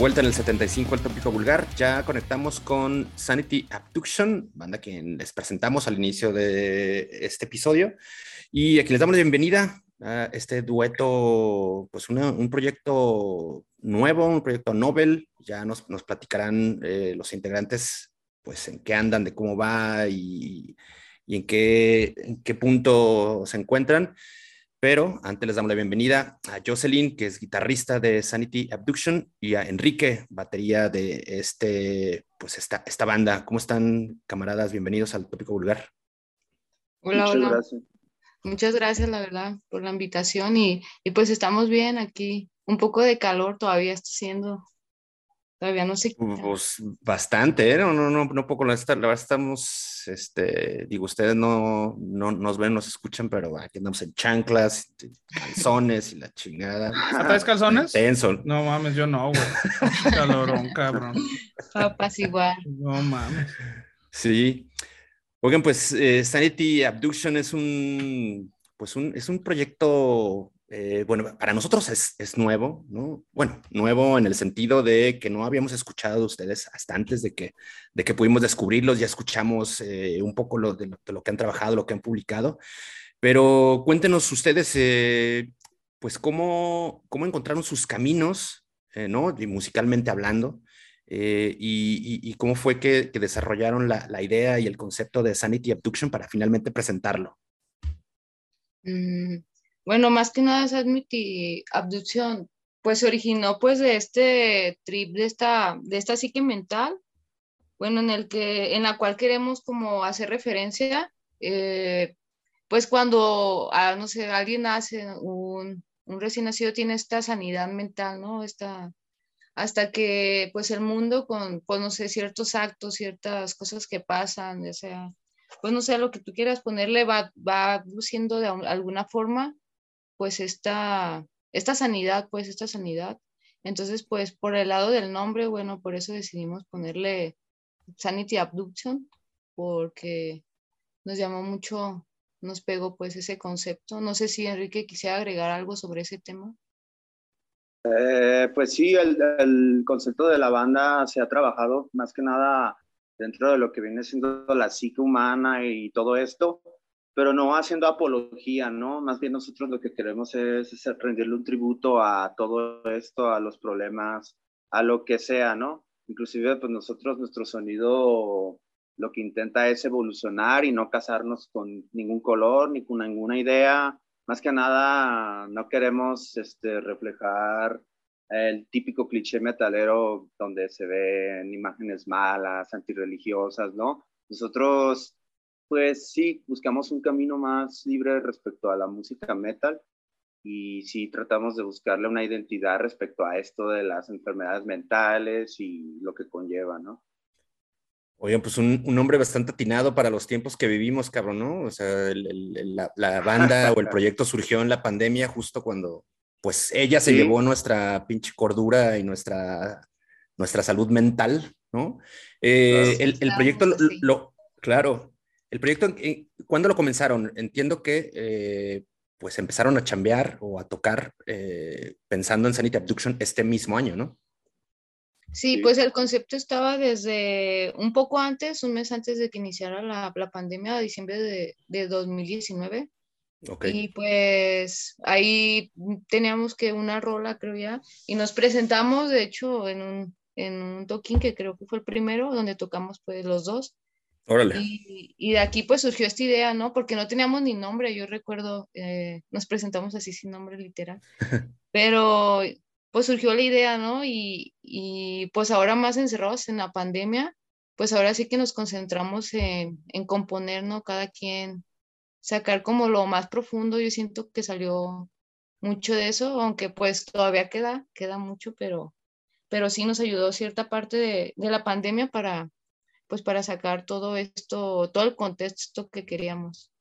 Vuelta en el 75 el tópico vulgar. Ya conectamos con Sanity Abduction, banda que les presentamos al inicio de este episodio. Y aquí les damos la bienvenida a este dueto, pues un proyecto nuevo, un proyecto novel. Ya nos, nos platicarán eh, los integrantes, pues en qué andan, de cómo va y, y en, qué, en qué punto se encuentran. Pero antes les damos la bienvenida a Jocelyn, que es guitarrista de Sanity Abduction, y a Enrique, batería de este, pues esta, esta banda. ¿Cómo están, camaradas? Bienvenidos al Tópico Vulgar. Hola, Muchas hola. Gracias. Muchas gracias, la verdad, por la invitación y, y, pues estamos bien aquí. Un poco de calor todavía está haciendo Todavía no sé. Pues bastante, ¿eh? No, no, no, no poco. La, verdad estamos, este, digo, ustedes no, no nos ven, nos escuchan, pero aquí andamos en chanclas, calzones y la chingada. (laughs) ¿Traes calzones? Tenso. No mames, yo no, güey. (laughs) Calorón, cabrón. Papas igual. No mames. Sí. Oigan, pues eh, Sanity Abduction es un, pues un, es un proyecto eh, bueno, para nosotros es, nuevo, ¿no? Bueno, nuevo en el sentido de que no habíamos escuchado de ustedes hasta antes de que, de que pudimos descubrirlos, ya escuchamos eh, un poco lo, de, lo, que han trabajado, lo que han publicado, pero cuéntenos ustedes, eh, pues, cómo, cómo encontraron sus caminos, ¿no? Y musicalmente hablando, y, cómo fue que, desarrollaron la, idea y el concepto de Sanity Abduction para finalmente presentarlo. Mm, bueno, más que nada esa abducción, pues se originó pues de este trip, de esta, de esta psique mental, bueno, en el que, en la cual queremos como hacer referencia, eh, pues cuando, ah, no sé, alguien nace, un, un recién nacido tiene esta sanidad mental, ¿no? Esta, hasta que pues el mundo con, pues no sé, ciertos actos, ciertas cosas que pasan, ya sea, pues no sé, lo que tú quieras ponerle va, va luciendo de alguna forma pues esta, esta sanidad, pues esta sanidad. Entonces, pues por el lado del nombre, bueno, por eso decidimos ponerle Sanity Abduction, porque nos llamó mucho, nos pegó pues ese concepto. No sé si Enrique quisiera agregar algo sobre ese tema. Eh, pues sí, el, el, concepto de la banda se ha trabajado más que nada dentro de lo que viene siendo la psique humana y todo esto, pero no haciendo apología, ¿no? Más bien nosotros lo que queremos es, es rendirle un tributo a todo esto, a los problemas, a lo que sea, ¿no? Inclusive, pues nosotros, nuestro sonido lo que intenta es evolucionar y no casarnos con ningún color ni con ninguna idea. Más que nada, no queremos este, reflejar el típico cliché metalero donde se ven imágenes malas, antirreligiosas, ¿no? Nosotros, pues sí, buscamos un camino más libre respecto a la música metal y sí tratamos de buscarle una identidad respecto a esto de las enfermedades mentales y lo que conlleva, ¿no? Oigan, pues un, un, nombre bastante atinado para los tiempos que vivimos, cabrón, ¿no? O sea, el, el, la, la, banda o el (laughs) proyecto surgió en la pandemia justo cuando, pues, ella se sí. llevó nuestra pinche cordura y nuestra, nuestra salud mental, ¿no? Eh, el, el, proyecto, lo, lo, claro, el proyecto, ¿cuándo lo comenzaron? Entiendo que, eh, pues, empezaron a chambear o a tocar eh, pensando en Sanity Abduction este mismo año, ¿no? Sí, pues el concepto estaba desde un poco antes, un mes antes de que iniciara la, la pandemia, a diciembre de, de 2019. Okay. Y pues ahí teníamos que una rola, creo ya, y nos presentamos, de hecho, en un, en un toquín que creo que fue el primero, donde tocamos pues los dos. Órale. Y, y de aquí pues surgió esta idea, ¿no? Porque no teníamos ni nombre, yo recuerdo, eh, nos presentamos así sin nombre literal. (laughs) Pero pues surgió la idea, ¿no? Y, y, pues ahora más encerrados en la pandemia, pues ahora sí que nos concentramos en, en, componer, ¿no? Cada quien sacar como lo más profundo, yo siento que salió mucho de eso, aunque pues todavía queda, queda mucho, pero, pero sí nos ayudó cierta parte de, de la pandemia para, pues para sacar todo esto, todo el contexto que queríamos.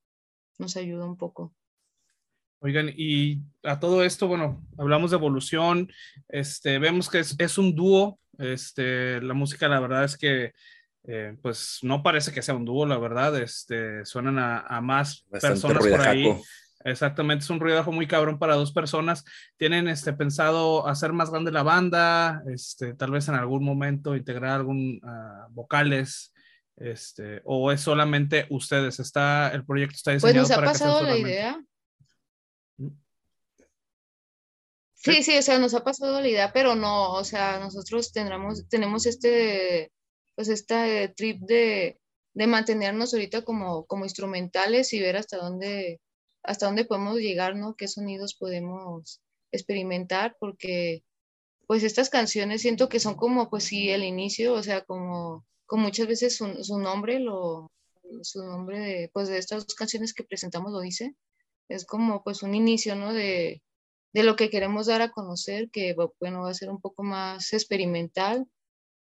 Nos ayudó un poco. Oigan, y a todo esto, bueno, hablamos de evolución, este, vemos que es, es un dúo, este, la música la verdad es que eh, pues no parece que sea un dúo, la verdad, este, suenan a, a más Bastante personas por ahí. Exactamente, es un ruidajo muy cabrón para dos personas. ¿Tienen este, pensado hacer más grande la banda? Este, tal vez en algún momento integrar algún uh, vocales, este, o es solamente ustedes. Está, el proyecto está diseñado pues nos ha para pasado la idea Sí, sí, o sea, nos ha pasado la idea, pero no, o sea, nosotros tendremos, tenemos este, pues este trip de, de mantenernos ahorita como, como instrumentales y ver hasta dónde, hasta dónde podemos llegar, ¿no? Qué sonidos podemos experimentar, porque pues estas canciones siento que son como, pues sí, el inicio, o sea, como, como muchas veces su, su nombre, lo, su nombre de, pues de estas dos canciones que presentamos lo dice, es como pues un inicio, ¿no? De, de lo que queremos dar a conocer, que bueno, va a ser un poco más experimental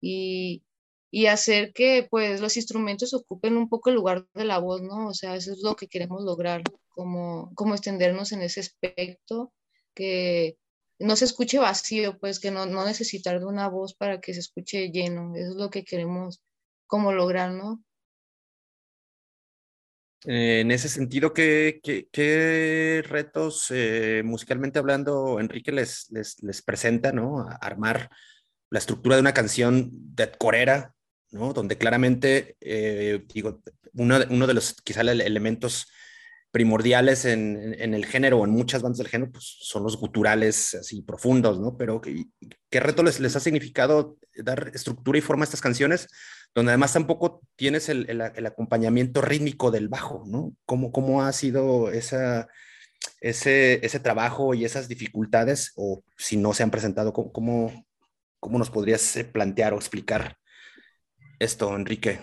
y, y, hacer que pues los instrumentos ocupen un poco el lugar de la voz, ¿no? O sea, eso es lo que queremos lograr, como, como extendernos en ese aspecto, que no se escuche vacío, pues que no, no necesitar de una voz para que se escuche lleno, eso es lo que queremos como lograr, ¿no? Eh, en ese sentido, ¿qué, qué, qué retos eh, musicalmente hablando Enrique les, les, les presenta, ¿no? A armar la estructura de una canción de corera, ¿no? Donde claramente, eh, digo, uno, uno, de los quizá elementos primordiales en, el género o en muchas bandas del género, pues son los guturales así profundos, ¿no? Pero ¿qué, reto les, les ha significado dar estructura y forma a estas canciones? donde además tampoco tienes el, el, acompañamiento rítmico del bajo, ¿no? ¿Cómo, cómo ha sido ese, ese trabajo y esas dificultades, o si no se han presentado, cómo, cómo nos podrías eh, plantear o explicar esto, Enrique?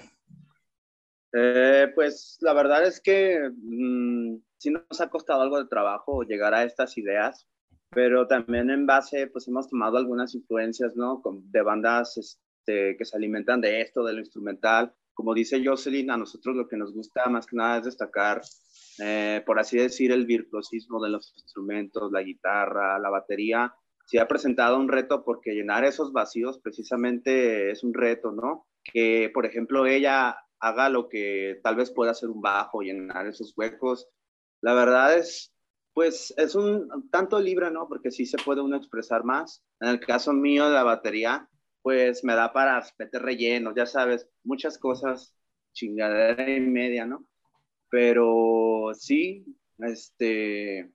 Eh, pues la verdad es que mmm, sí nos ha costado algo de trabajo llegar a estas ideas, pero también en base, pues hemos tomado algunas influencias, ¿no? De bandas este, que se alimentan de esto, de lo instrumental, como dice Jocelyn, a nosotros lo que nos gusta más que nada es destacar, eh, por así decir, el virtuosismo de los instrumentos, la guitarra, la batería. Se ha presentado un reto porque llenar esos vacíos precisamente es un reto, ¿no? Que, por ejemplo, ella haga lo que tal vez pueda hacer un bajo, llenar esos huecos. La verdad es, pues, es un tanto libre, ¿no? Porque sí se puede uno expresar más. En el caso mío la batería, pues me da para meter rellenos, ya sabes, muchas cosas, chingadera y media, ¿no? Pero sí, este,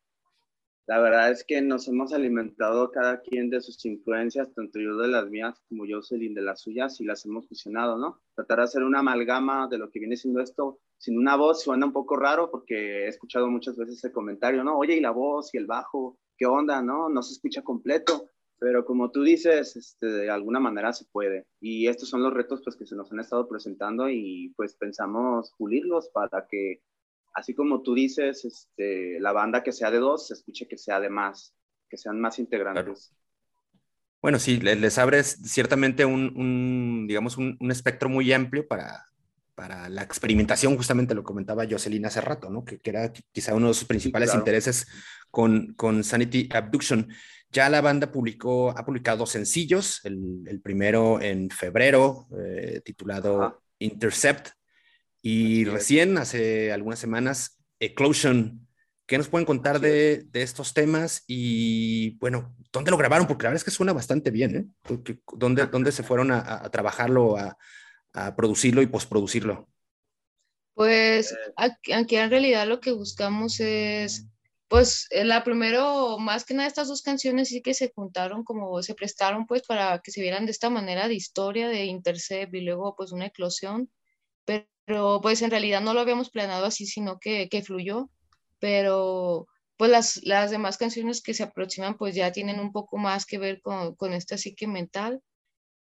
la verdad es que nos hemos alimentado cada quien de sus influencias, tanto yo de las mías como yo Jocelyn de las suyas, y las hemos fusionado, ¿no? Tratar de hacer una amalgama de lo que viene siendo esto, sin una voz suena un poco raro porque he escuchado muchas veces ese comentario, ¿no? Oye, y la voz y el bajo, ¿qué onda, no? No se escucha completo, pero como tú dices, este, de alguna manera se puede. Y estos son los retos pues, que se nos han estado presentando y pues pensamos pulirlos para que así como tú dices, este, la banda que sea de dos, se escuche que sea de más, que sean más integrantes. Bueno, sí, les, abres ciertamente un, digamos, un, espectro muy amplio para, para la experimentación, justamente lo comentaba Jocelyn hace rato, ¿no? Que, era quizá uno de sus principales intereses con, con Sanity Abduction. Ya la banda publicó, ha publicado dos sencillos, el, primero en febrero, eh, titulado Intercept, y recién, hace algunas semanas, Eclosion. ¿Qué nos pueden contar de, estos temas? Y bueno, ¿dónde lo grabaron? Porque la verdad es que suena bastante bien, ¿eh? ¿Dónde, dónde se fueron a, trabajarlo, a, producirlo y postproducirlo? Pues eh. aquí, en realidad lo que buscamos es, pues la primero, más que nada estas dos canciones sí que se juntaron, como se prestaron pues para que se vieran de esta manera de historia, de Intercept y luego pues una eclosión. Pero pues en realidad no lo habíamos planeado así, sino que, que fluyó, pero pues las, las demás canciones que se aproximan pues ya tienen un poco más que ver con, con esta psique mental.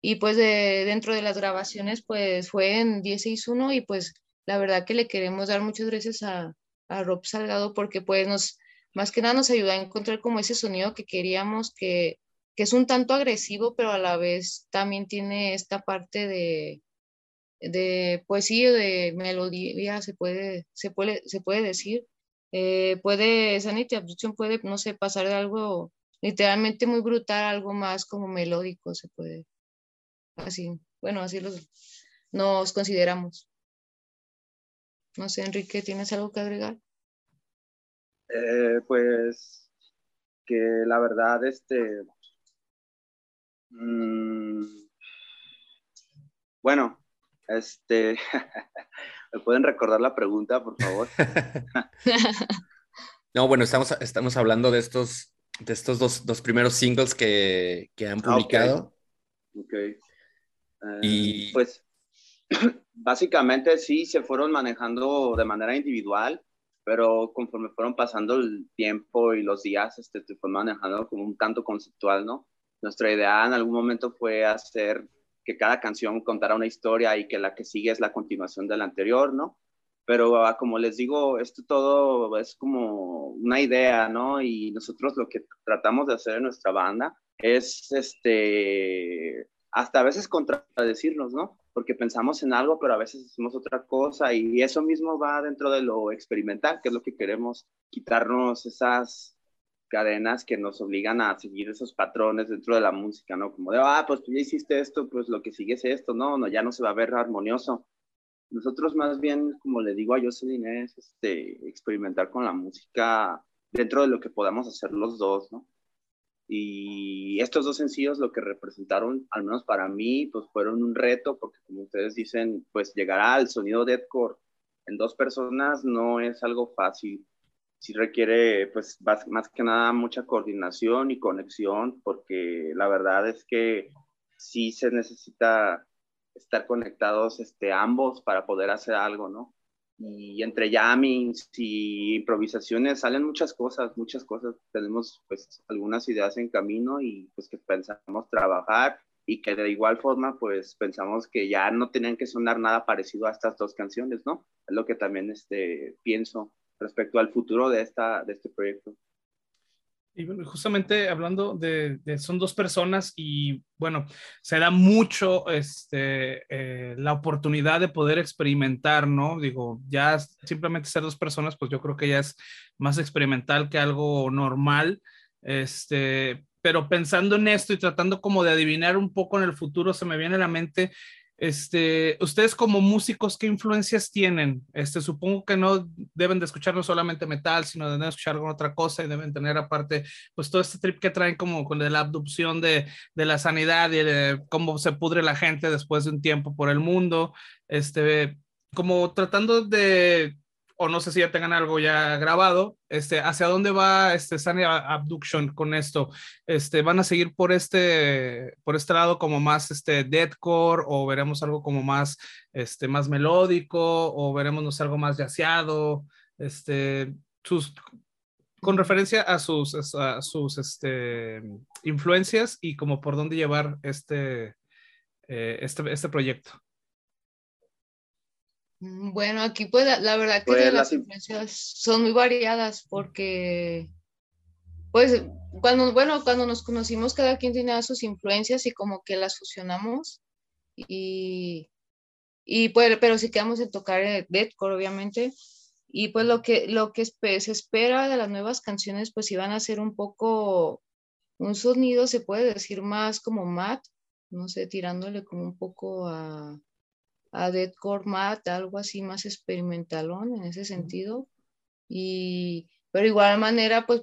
Y pues de, dentro de las grabaciones pues fue en 101 y pues la verdad que le queremos dar muchas gracias a, a Rob Salgado porque pues nos, más que nada nos ayuda a encontrar como ese sonido que queríamos que, que es un tanto agresivo pero a la vez también tiene esta parte de, de poesía, de melodía, se puede, se puede, se puede decir. Eh, puede, Sanity Abduction puede, no sé, pasar de algo literalmente muy brutal a algo más como melódico, se puede. Así, bueno, así los, nos consideramos. No sé, Enrique, ¿tienes algo que agregar? Eh, pues que la verdad, este, mm, bueno, este, (laughs) ¿me pueden recordar la pregunta, por favor? (laughs) no, bueno, estamos, estamos hablando de estos, de estos dos, dos primeros singles que, que han ah, publicado. ok. okay. y... Pues (clears throat) básicamente sí, se fueron manejando de manera individual, pero conforme fueron pasando el tiempo y los días, este, se fue manejando como un tanto conceptual, ¿no? Nuestra idea en algún momento fue hacer que cada canción contara una historia y que la que sigue es la continuación de la anterior, ¿no? Pero ah, como les digo, esto todo es como una idea, ¿no? Y nosotros lo que tratamos de hacer en nuestra banda es, este, hasta a veces contradecirnos, ¿no? Porque pensamos en algo, pero a veces hacemos otra cosa y eso mismo va dentro de lo experimental, que es lo que queremos, quitarnos esas cadenas que nos obligan a seguir esos patrones dentro de la música, ¿no? Como de, ah, pues tú ya hiciste esto, pues lo que sigue es esto, no, no, ya no se va a ver armonioso. Nosotros más bien, como le digo a Jocelyn, es este, experimentar con la música dentro de lo que podamos hacer los dos, ¿no? Y estos dos sencillos lo que representaron, al menos para mí, pues fueron un reto, porque como ustedes dicen, pues llegar al sonido deathcore en dos personas no es algo fácil sí requiere, pues, más, que nada mucha coordinación y conexión, porque la verdad es que sí se necesita estar conectados este, ambos para poder hacer algo, ¿no? Y entre jammings y improvisaciones salen muchas cosas, muchas cosas. Tenemos pues algunas ideas en camino y pues que pensamos trabajar y que de igual forma pues pensamos que ya no tenían que sonar nada parecido a estas dos canciones, ¿no? Es lo que también este, pienso respecto al futuro de, esta, de este proyecto. Y bueno, justamente hablando de, son dos personas y bueno, se da mucho este, eh, la oportunidad de poder experimentar, ¿no? Digo, ya simplemente ser dos personas, pues yo creo que ya es más experimental que algo normal. Este, pero pensando en esto y tratando como de adivinar un poco en el futuro, se me viene a la mente este, ustedes como músicos, ¿qué influencias tienen? Este, supongo que no deben de escuchar no solamente metal, sino deben de escuchar alguna otra cosa y deben tener aparte, pues todo este trip que traen como con la abducción de, de la sanidad y de cómo se pudre la gente después de un tiempo por el mundo, este, como tratando de o no sé si ya tengan algo ya grabado, este, ¿hacia dónde va este Sunny Abduction con esto? Este, ¿Van a seguir por este, por este lado como más este deathcore o veremos algo como más, este, más melódico o veremos algo más yaceado? Este, sus, con referencia a sus, a sus este, influencias y como por dónde llevar este, eh, este, este proyecto. Mm, bueno, aquí pues la, verdad que pues, las influencias son muy variadas porque pues cuando, bueno, cuando nos conocimos cada quien tenía sus influencias y como que las fusionamos y, y pues, pero sí quedamos en tocar deathcore obviamente. Y pues lo que, lo que se espera de las nuevas canciones pues iban a ser un poco un sonido se puede decir más como mat, no sé, tirándole como un poco a a Deadcore Mat, algo así más experimentalón en ese sentido. Y, pero igual manera, pues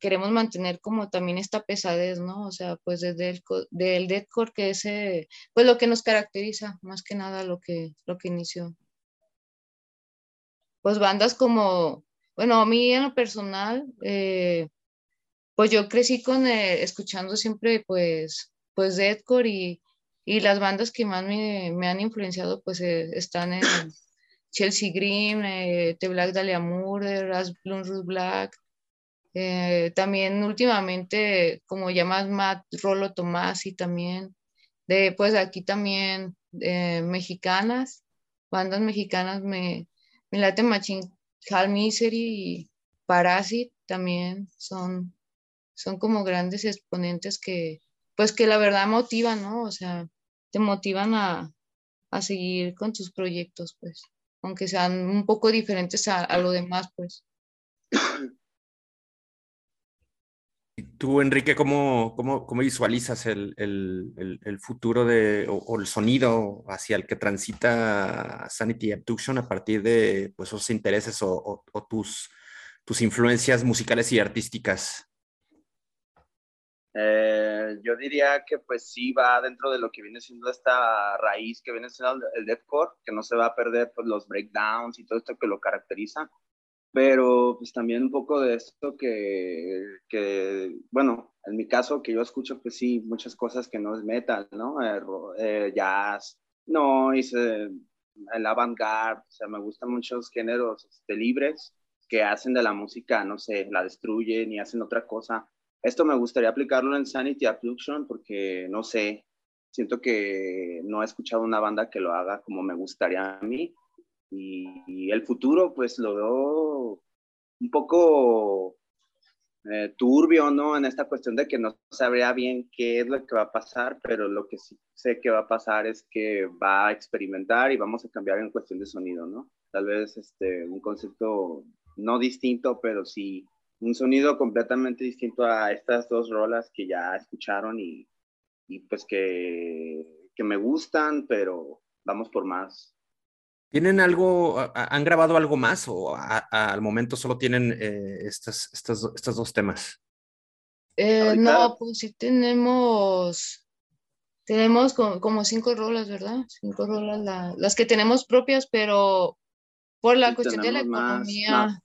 queremos mantener como también esta pesadez, ¿no? O sea, pues desde el del Deadcore, que es pues lo que nos caracteriza, más que nada lo que, lo que inició. Pues bandas como, bueno, a mí en lo personal, eh, pues yo crecí con, eh, escuchando siempre, pues, pues Deadcore y y las bandas que más me, me han influenciado pues eh, están en (coughs) Chelsea Green, eh, The Black Dahlia Murder, As Bloom Black. Eh, también últimamente, como llamas Matt Rolo Tomás y también, de, pues aquí también mexicanas, bandas mexicanas me, me late Machine Hal Misery y Parasit también son, son como grandes exponentes que, pues que la verdad motivan, ¿no? O sea, te motivan a, seguir con tus proyectos, pues, aunque sean un poco diferentes a, lo demás, pues. ¿Y tú, Enrique, cómo, cómo, cómo visualizas el, futuro de, o, el sonido hacia el que transita Sanity Abduction a partir de pues, esos intereses o, tus, tus influencias musicales y artísticas? Eh, yo diría que pues sí va dentro de lo que viene siendo esta raíz que viene siendo el deathcore, que no se va a perder pues los breakdowns y todo esto que lo caracteriza, pero pues también un poco de esto que, que bueno, en mi caso que yo escucho pues sí, muchas cosas que no es metal, ¿no? Eh, eh, jazz, no, hice el avant-garde, o sea, me gustan muchos géneros este, libres que hacen de la música, no sé, la destruyen y hacen otra cosa esto me gustaría aplicarlo en Sanity Abduction porque, no sé, siento que no he escuchado una banda que lo haga como me gustaría a mí. Y, el futuro, pues lo veo un poco eh, turbio, ¿no? En esta cuestión de que no sabría bien qué es lo que va a pasar, pero lo que sí sé que va a pasar es que va a experimentar y vamos a cambiar en cuestión de sonido, ¿no? Tal vez este, un concepto no distinto, pero sí un sonido completamente distinto a estas dos rolas que ya escucharon y, y pues que, que, me gustan, pero vamos por más. ¿Tienen algo, han grabado algo más o al momento solo tienen eh, estas, estas, estos dos temas? Eh, no, pues sí tenemos, tenemos como, cinco rolas, ¿verdad? Cinco rolas, las que tenemos propias, pero por la cuestión de la economía,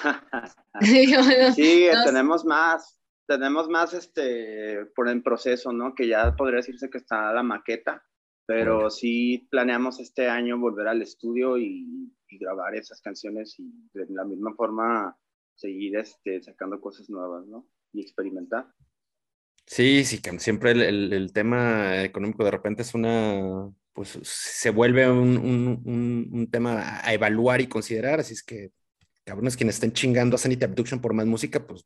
(laughs) sí, tenemos más, tenemos más este por el proceso, ¿no? Que ya podría decirse que está la maqueta, pero sí planeamos este año volver al estudio y, grabar esas canciones y de la misma forma seguir este, sacando cosas nuevas, ¿no? Y experimentar. Sí, sí, siempre el, el, tema económico de repente es una, pues se vuelve un, un, un, tema a evaluar y considerar, así es que cabrones quienes estén chingando a Sanity Abduction por más música, pues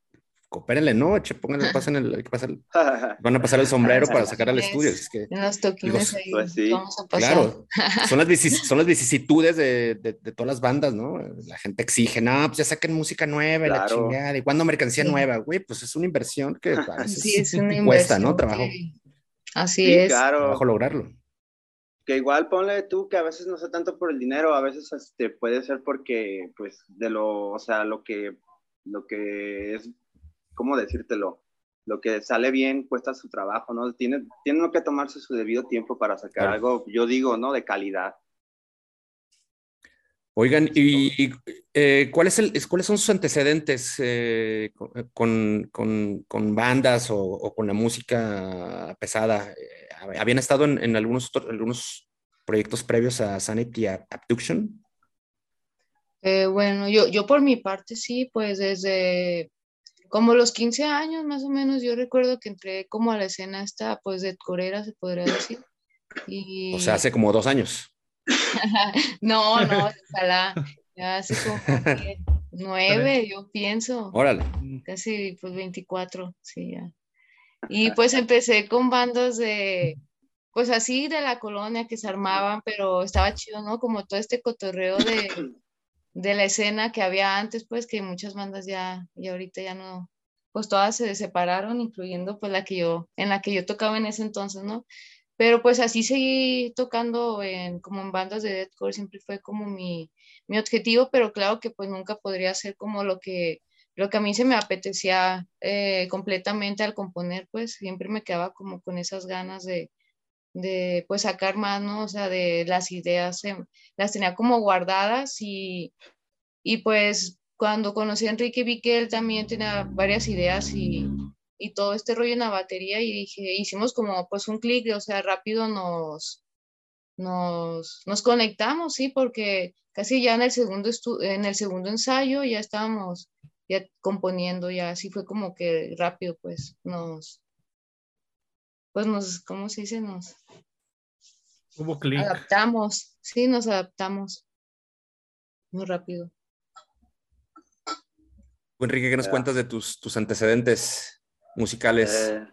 coopérenle, ¿no? Che, pónganle, pasen el, (laughs) van a pasar el sombrero para sacar al estudio. Es que, los toquines ahí pues sí. vamos a pasar. Claro, (laughs) son las, vicis- son las vicisitudes de, de, de todas las bandas, ¿no? La gente exige, no, pues ya saquen música nueva, y la Claro. chingada, y cuando mercancía Sí. nueva, güey, pues es una inversión que a (laughs) veces Sí, es una cuesta, inversión ¿no? Trabajo, Así Sí, es. claro. trabajo lograrlo. Que igual ponle tú que a veces no sé tanto por el dinero, a veces este, puede ser porque, pues, de lo, o sea, lo que, lo que es, ¿cómo decírtelo? Lo que sale bien cuesta su trabajo, ¿no? Tiene, que tomarse su debido tiempo para sacar Claro. algo, yo digo, ¿no? De calidad. Oigan, ¿y eh, ¿cuál es el, es- cuáles son sus antecedentes eh, con, con- con bandas o, o con la música pesada? ¿Habían estado en, en algunos, otros- algunos proyectos previos a Sanity Abduction? Eh, bueno, yo, yo por mi parte sí, pues desde como los 15 años más o menos, yo recuerdo que entré como a la escena esta, pues de corera, se podría decir. Y... O sea, hace como dos años. (laughs) no, no, ojalá, ya hace como (laughs) nueve, yo pienso. Órale. casi pues 24, sí, ya. Y pues empecé con bandas de, pues así de la colonia que se armaban, pero estaba chido, ¿no? Como todo este cotorreo de, de la escena que había antes, pues que muchas bandas ya, y ahorita ya no, pues todas se separaron, incluyendo pues la que yo, en la que yo tocaba en ese entonces, ¿no? Pero pues así seguí tocando en, como en bandas de deathcore, siempre fue como mi, mi objetivo, pero claro que pues nunca podría ser como lo que, lo que a mí se me apetecía eh, completamente al componer, pues siempre me quedaba como con esas ganas de, de pues sacar más, ¿no? O sea, de las ideas, eh, las tenía como guardadas y, y pues cuando conocí a Enrique vi que él también tenía varias ideas y, y todo este rollo en la batería y dije, hicimos como pues un clic, o sea, rápido nos, nos, nos conectamos, sí, porque casi ya en el segundo, en el segundo ensayo ya estábamos ya componiendo, ya así fue como que rápido, pues nos, pues nos, ¿cómo se dice? Nos Hubo clic. adaptamos, sí, nos adaptamos muy rápido. Enrique, ¿qué nos cuentas de tus, tus antecedentes musicales? Eh,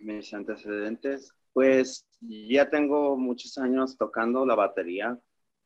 mis antecedentes, pues ya tengo muchos años tocando la batería,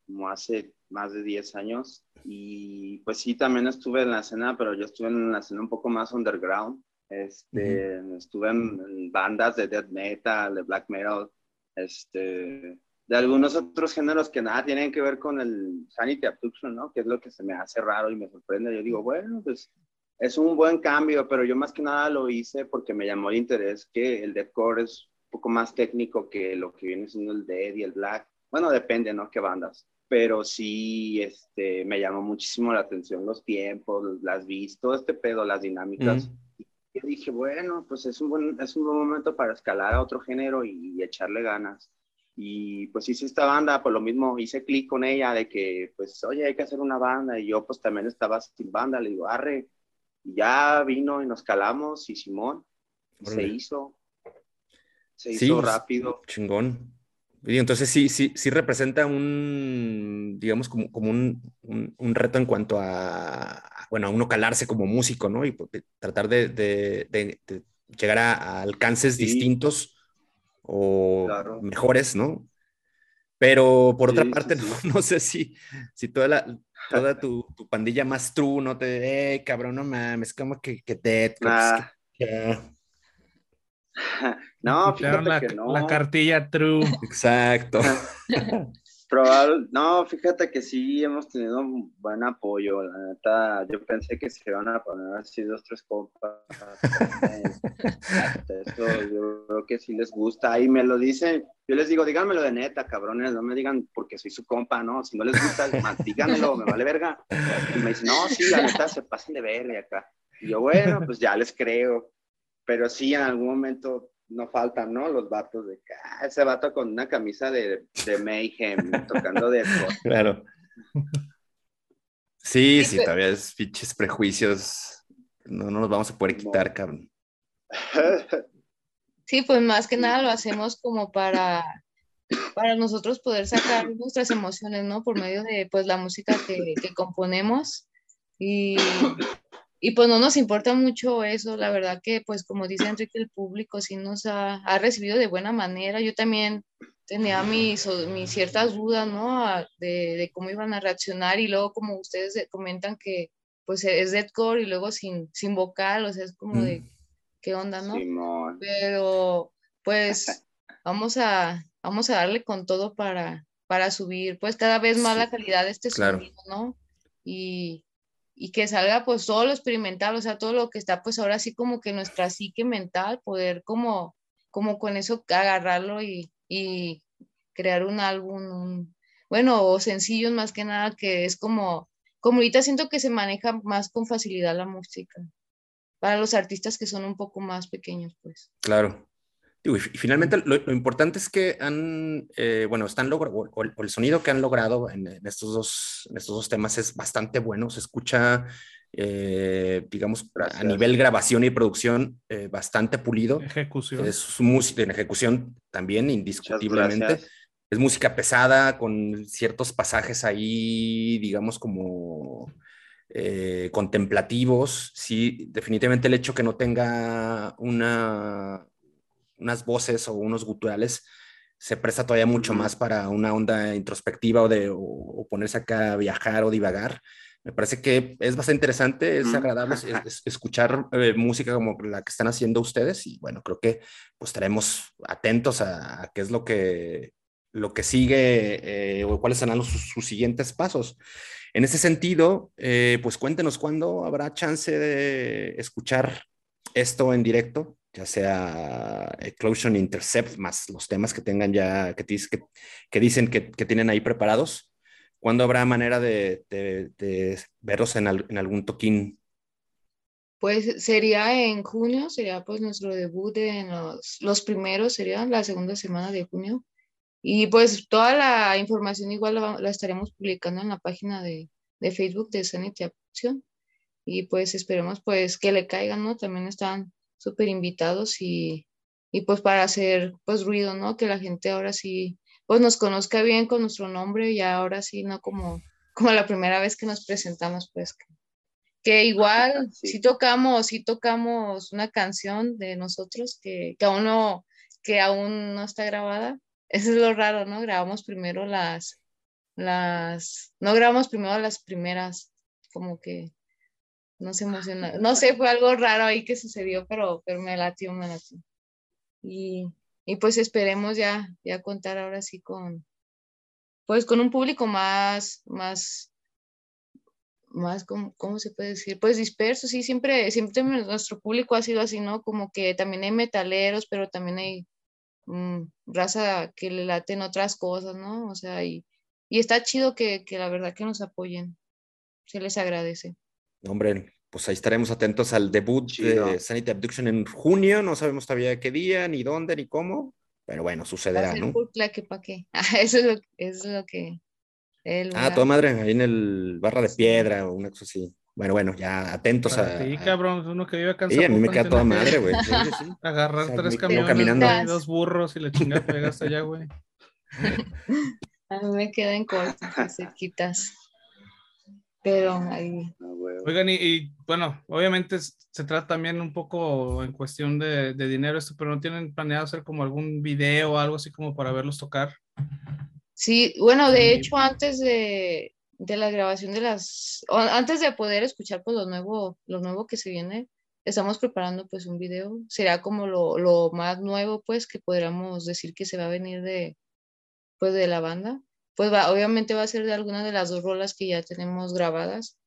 como hace más de 10 años, y pues sí, también estuve en la escena, pero yo estuve en la escena un poco más underground. Este, Estuve en, en bandas de death metal, de black metal, este, de algunos otros géneros que nada tienen que ver con el Sanity Abduction, ¿no? Que es lo que se me hace raro y me sorprende. Yo digo, bueno, pues es un buen cambio, pero yo más que nada lo hice porque me llamó el interés que el deathcore es un poco más técnico que lo que viene siendo el dead y el black. Bueno, depende, ¿no? Qué bandas. Pero sí, este, me llamó muchísimo la atención los tiempos, las vistas, todo este pedo, las dinámicas. Mm. Yo dije, bueno, pues es un buen, es un buen momento para escalar a otro género y, y echarle ganas. Y pues hice esta banda, por lo mismo hice clic con ella de que, pues, oye, hay que hacer una banda. Y yo, pues, también estaba sin banda. Le digo, arre. Y ya vino y nos calamos y Simón, y se hizo. Se Sí, hizo pues, rápido. Chingón. Y entonces sí, sí, sí representa un, digamos, como, como un, un- un reto en cuanto a, bueno, a uno calarse como músico, ¿no? Y tratar de, de- de- de llegar a, a alcances Sí. distintos o Claro. mejores, ¿no? Pero por otra Sí, parte, (laughs) sí. No, no sé si, si toda, la, toda (laughs) tu, tu pandilla más true no te, eh, cabrón, no mames, como que, que dead, pues, Nah. que- que- (laughs) No, fíjate la, que no. la cartilla true. (laughs) exacto. (laughs) Probable, no, fíjate que sí hemos tenido un buen apoyo, la neta, yo pensé que se iban a poner así dos, tres compas, eso yo creo que sí les gusta, y me lo dicen, yo les digo, díganmelo de neta, cabrones, no me digan porque soy su compa, no, si no les gusta, más, díganmelo, me vale verga, y me dicen, no, sí, la neta, se pasan de verga acá, y yo, bueno, pues ya les creo, pero sí, en algún momento no faltan, ¿no? Los vatos de, ah, ese vato con una camisa de, de Mayhem, (laughs) tocando de... Claro. Sí, Sí, todavía es pinches prejuicios. No, no los vamos a poder quitar, cabrón. (laughs) Sí, pues más que nada lo hacemos como para, para nosotros poder sacar nuestras emociones, ¿no? Por medio de pues la música que, que componemos. Y, y pues no nos importa mucho eso, la verdad que pues como dice Enrique, el público sí nos ha, ha recibido de buena manera. Yo también tenía mis, mis ciertas dudas, ¿no? De, de, cómo iban a reaccionar y luego como ustedes comentan que pues es deadcore y luego sin, sin vocal, o sea, es como de, mm. ¿qué onda, no? Pero pues (laughs) vamos a, vamos a darle con todo para, para subir pues cada vez más la calidad de este sonido, ¿no? Y, y que salga pues todo lo experimental, o sea, todo lo que está pues ahora sí como que nuestra psique mental, poder como, como con eso agarrarlo y, y crear un álbum, bueno, o sencillos más que nada, que es como, como ahorita siento que se maneja más con facilidad la música, para los artistas que son un poco más pequeños, pues. Claro. Y finalmente lo, importante es que han, eh, bueno, están logrando, o, el sonido que han logrado en, estos dos, en estos dos temas es bastante bueno, se escucha eh, digamos, a nivel grabación y producción, eh, bastante pulido. Ejecución. Es música en ejecución también, indiscutiblemente. Es música pesada, con ciertos pasajes ahí, digamos, como eh, contemplativos. Sí, definitivamente el hecho que no tenga una, unas voces o unos guturales se presta todavía mucho más para una onda introspectiva o de o ponerse acá a viajar o divagar. Me parece que es bastante interesante, es agradable escuchar eh, música como la que están haciendo ustedes y bueno, creo que pues estaremos atentos a, qué es lo que, lo que sigue eh, o cuáles serán sus, siguientes pasos. En ese sentido, eh, pues cuéntenos cuándo habrá chance de escuchar esto en directo, ya sea Eclosion Intercept, más los temas que tengan ya, que, que, que dicen que, que tienen ahí preparados. ¿Cuándo habrá manera de, verlos en, algún toquín? Pues sería en junio, sería pues nuestro debut en los, los primeros, sería la segunda semana de junio. Y pues toda la información igual la, estaremos publicando en la página de, de Facebook de Sanity Action. Y pues esperemos pues que le caigan, ¿no? También están súper invitados y, y pues para hacer pues ruido, ¿no? Que la gente ahora sí pues nos conozca bien con nuestro nombre y ahora sí, no como, como la primera vez que nos presentamos, pues que, igual (laughs) sí. tocamos, sí tocamos una canción de nosotros que, que, aún no, que aún no está grabada. (laughs) Eso es lo raro, ¿no? Grabamos primero las, las, no grabamos primero las primeras, como que no se emociona. No sé, fue algo raro ahí que sucedió, pero, pero me latió, me latió. Y, y pues esperemos ya, ya contar ahora sí con, pues con un público más, más, más, ¿cómo, cómo se puede decir? Pues disperso, sí, siempre, siempre nuestro público ha sido así, ¿no? Como que también hay metaleros, pero también hay mm, raza que le laten otras cosas, ¿no? O sea, y, y está chido que, que la verdad que nos apoyen, se les agradece. Hombre, pues ahí estaremos atentos al debut de Sanity Abduction en junio. No sabemos todavía qué día, ni dónde, ni cómo, pero bueno, sucederá, ¿no? qué para (laughs) qué. eso, es lo, es lo que. ah, toda madre, ahí en el barra de piedra o una cosa así. Bueno, bueno, ya atentos a. Sí, cabrón, uno que vive acá Sí, a mí me queda toda madre, güey. (laughs) Agarrar tres camiones, dos burros y le chingas pegas allá, güey. (laughs) a mí me queda en corto, quitas pero ahí. Ah, Oigan, y, bueno, obviamente se trata también un poco en cuestión de, de, dinero esto, pero ¿no tienen planeado hacer como algún video o algo así como para verlos tocar? Sí, bueno, de hecho, antes de, de la grabación de las, antes de poder escuchar pues lo nuevo, lo nuevo que se viene, estamos preparando pues un video, será como lo, lo más nuevo pues que podríamos decir que se va a venir de, pues de la banda pues va, obviamente va a ser de alguna de las dos rolas que ya tenemos grabadas.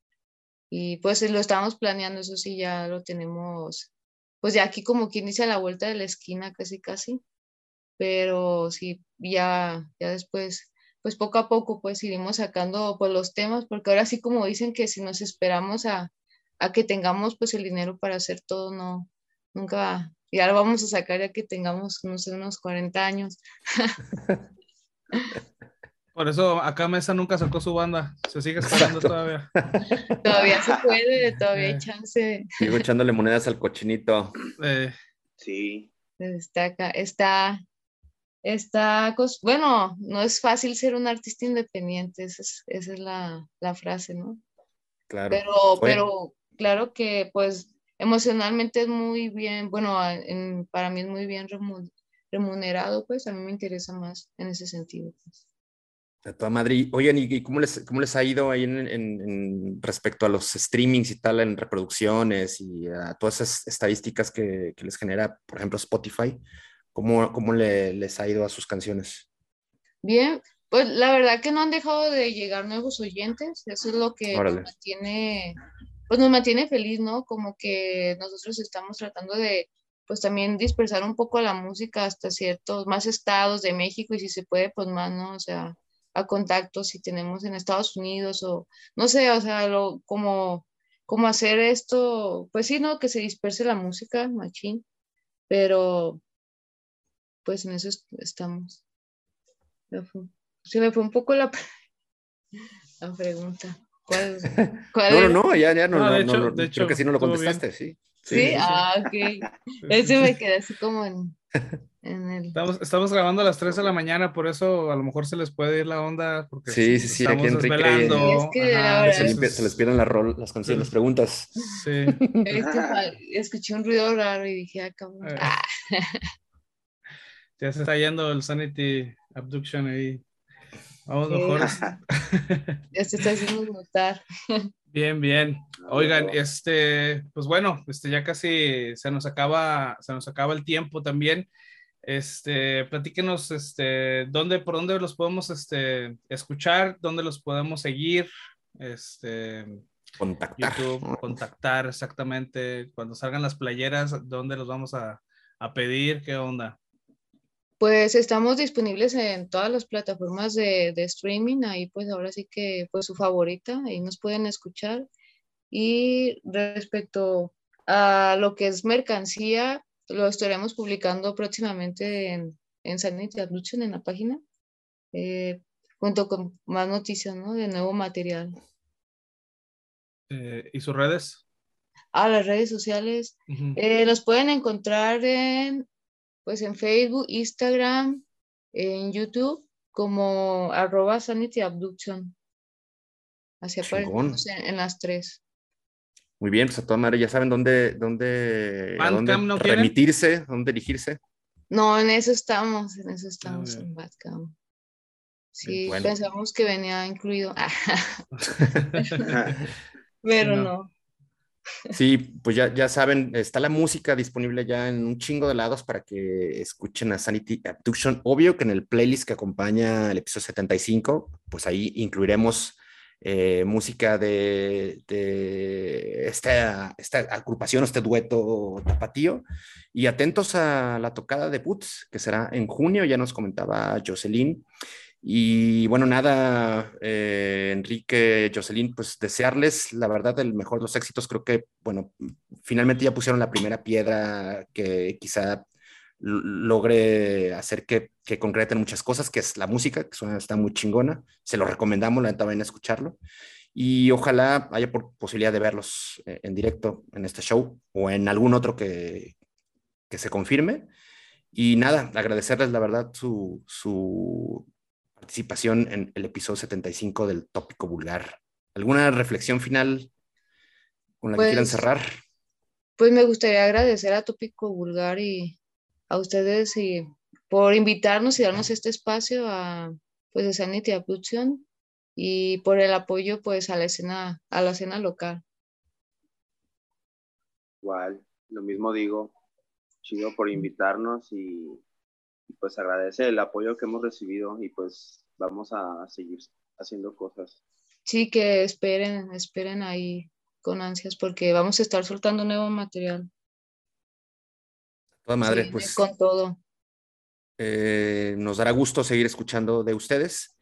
Y pues lo estamos planeando, eso sí, ya lo tenemos, pues ya aquí como quien dice a la vuelta de la esquina, casi, casi. Pero sí, ya, ya después, pues poco a poco, pues iremos sacando pues los temas, porque ahora sí como dicen que si nos esperamos a, a que tengamos pues el dinero para hacer todo, no, nunca, ya lo vamos a sacar ya que tengamos, no sé, unos 40 años. (laughs) Por eso acá Mesa nunca sacó su banda. Se sigue esperando todavía. (laughs) todavía se puede, todavía hay eh. chance. Sigo echándole monedas al cochinito. Eh. Sí. Está acá, está, está, bueno, no es fácil ser un artista independiente, esa es, esa es la, la, frase, ¿no? Claro. Pero, pero claro que pues emocionalmente es muy bien, bueno, en- para mí es muy bien remu- remunerado, pues a mí me interesa más en ese sentido. pues. A toda madre. Y, Oigan, ¿y cómo les, cómo les ha ido ahí en, en- en respecto a los streamings y tal, en reproducciones y a todas esas estadísticas que, que les genera, por ejemplo, Spotify? ¿Cómo, cómo le- les ha ido a sus canciones? Bien, pues la verdad que no han dejado de llegar nuevos oyentes, eso es lo que nos Órale. mantiene, pues nos mantiene feliz, ¿no? Como que nosotros estamos tratando de, pues también dispersar un poco la música hasta ciertos más estados de México y si se puede, pues más, ¿no? O sea, a contactos si tenemos en Estados Unidos o, no sé, o sea, lo, como, como hacer esto, pues sí, ¿no? Que se disperse la música, machín, pero pues en eso est- estamos. Se me fue un poco la, (laughs) la pregunta. ¿Cuál, (laughs) cuál No, no, no, ya, ya, no, No, no, de no, hecho- no, de creo hecho, que sí no lo bien. contestaste, sí. Sí, ah, ok. (laughs) Sí, Ese sí, me sí. quedé así como en, (laughs) en el... Estamos, estamos grabando a las 3 de la mañana, por eso a lo mejor se les puede ir la onda, porque Sí, sí, sí, aquí estamos Enrique- desvelando. Sí, es que la ajá, verdad- Se, les pierden las, rol- las canciones, las preguntas. Sí. (laughs) Es que fa- escuché un ruido raro y dije, ah, cabrón. Eh. Ah, (laughs) Ya se está yendo el Sanity Abduction ahí. Vamos Sí. mejor. ya se está haciendo notar. Bien, bien. Oigan, este, pues bueno, este ya casi se nos acaba, se nos acaba el tiempo también. Este, platíquenos, este, dónde, por dónde los podemos, este, escuchar, dónde los podemos seguir, este, Contactar. YouTube, contactar exactamente, cuando salgan las playeras, dónde los vamos a, a pedir, qué onda. Pues estamos disponibles en todas las plataformas de, de streaming, ahí pues ahora sí que pues su favorita, ahí nos pueden escuchar. Y respecto a lo que es mercancía, lo estaremos publicando próximamente en, en Sanity Abduction, en la página, eh, junto con más noticias, ¿no? De nuevo material. Eh, ¿Y sus redes? A las redes sociales, Ujú. eh, los pueden encontrar en, pues en Facebook, Instagram, en YouTube, como arroba Sanity Abduction. Así aparecemos en, en las tres. Muy bien, pues a toda madre, ya saben dónde, dónde, a dónde ¿no quieren? remitirse, dónde dirigirse. No, en eso estamos, en eso estamos bien. en Badcam. Sí, bueno. pensamos que venía incluido, (laughs) (laughs) pero no. no. Sí, pues ya, ya saben, está la música disponible ya en un chingo de lados para que escuchen a Sanity Abduction. Obvio que en el playlist que acompaña el episodio 75, pues ahí incluiremos eh, música de, de esta, esta agrupación, este dueto tapatío. Y atentos a la tocada de Boots, que será en junio, ya nos comentaba Jocelyn. Y bueno, nada, eh, Enrique, Jocelyn, pues desearles la verdad el mejor de los éxitos. Creo que, bueno, finalmente ya pusieron la primera piedra que quizá logre hacer que, que concreten muchas cosas, que es la música, que suena, está muy chingona. Se lo recomendamos, la neta, vayan a escucharlo. Y ojalá haya posibilidad de verlos eh, en directo en este show o en algún otro que, que se confirme. Y nada, agradecerles la verdad su, su participación en el episodio 75 del tópico vulgar. ¿Alguna reflexión final con la que quieran Pues- cerrar? Pues me gustaría agradecer a Tópico Vulgar y a ustedes y por invitarnos y darnos este espacio a pues de Sanity Abduction y por el apoyo pues a la escena, a la escena local. Igual, lo mismo digo. Chido por invitarnos y, y pues agradece el apoyo que hemos recibido y pues vamos a seguir haciendo cosas. Sí, que esperen, esperen ahí con ansias porque vamos a estar soltando nuevo material. Toda madre, Sí, pues con todo. eh, nos dará gusto seguir escuchando de ustedes.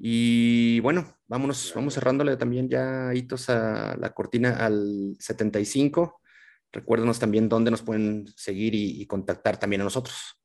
Y bueno, vámonos, vamos cerrándole también ya hitos a la cortina al 75. Recuérdenos también dónde nos pueden seguir y, y contactar también a nosotros.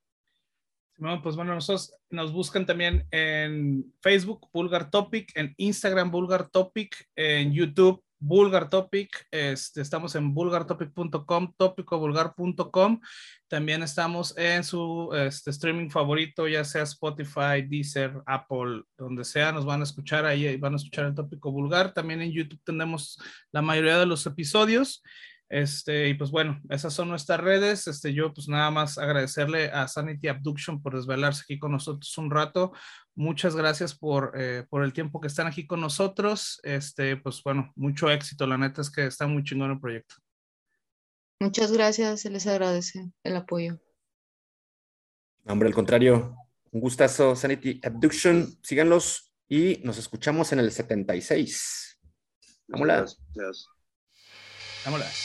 Bueno, pues bueno, nosotros nos buscan también en Facebook, Vulgar Topic, en Instagram, Vulgar Topic, en YouTube, Vulgar Topic. Este, estamos en vulgartopic.com, tópicovulgar.com. También estamos en su este, streaming favorito, ya sea Spotify, Deezer, Apple, donde sea, nos van a escuchar ahí, van a escuchar el tópico vulgar. También en YouTube tenemos la mayoría de los episodios. Este, y pues bueno, esas son nuestras redes. Este, yo pues nada más agradecerle a Sanity Abduction por desvelarse aquí con nosotros un rato. Muchas gracias por, eh, por el tiempo que están aquí con nosotros. Este, pues bueno, mucho éxito. La neta es que está muy chingón el proyecto. Muchas gracias, se les agradece el apoyo. Hombre, al contrario, un gustazo, Sanity Abduction. Síganlos y nos escuchamos en el 76. Vámonos. Gracias. Vámonos.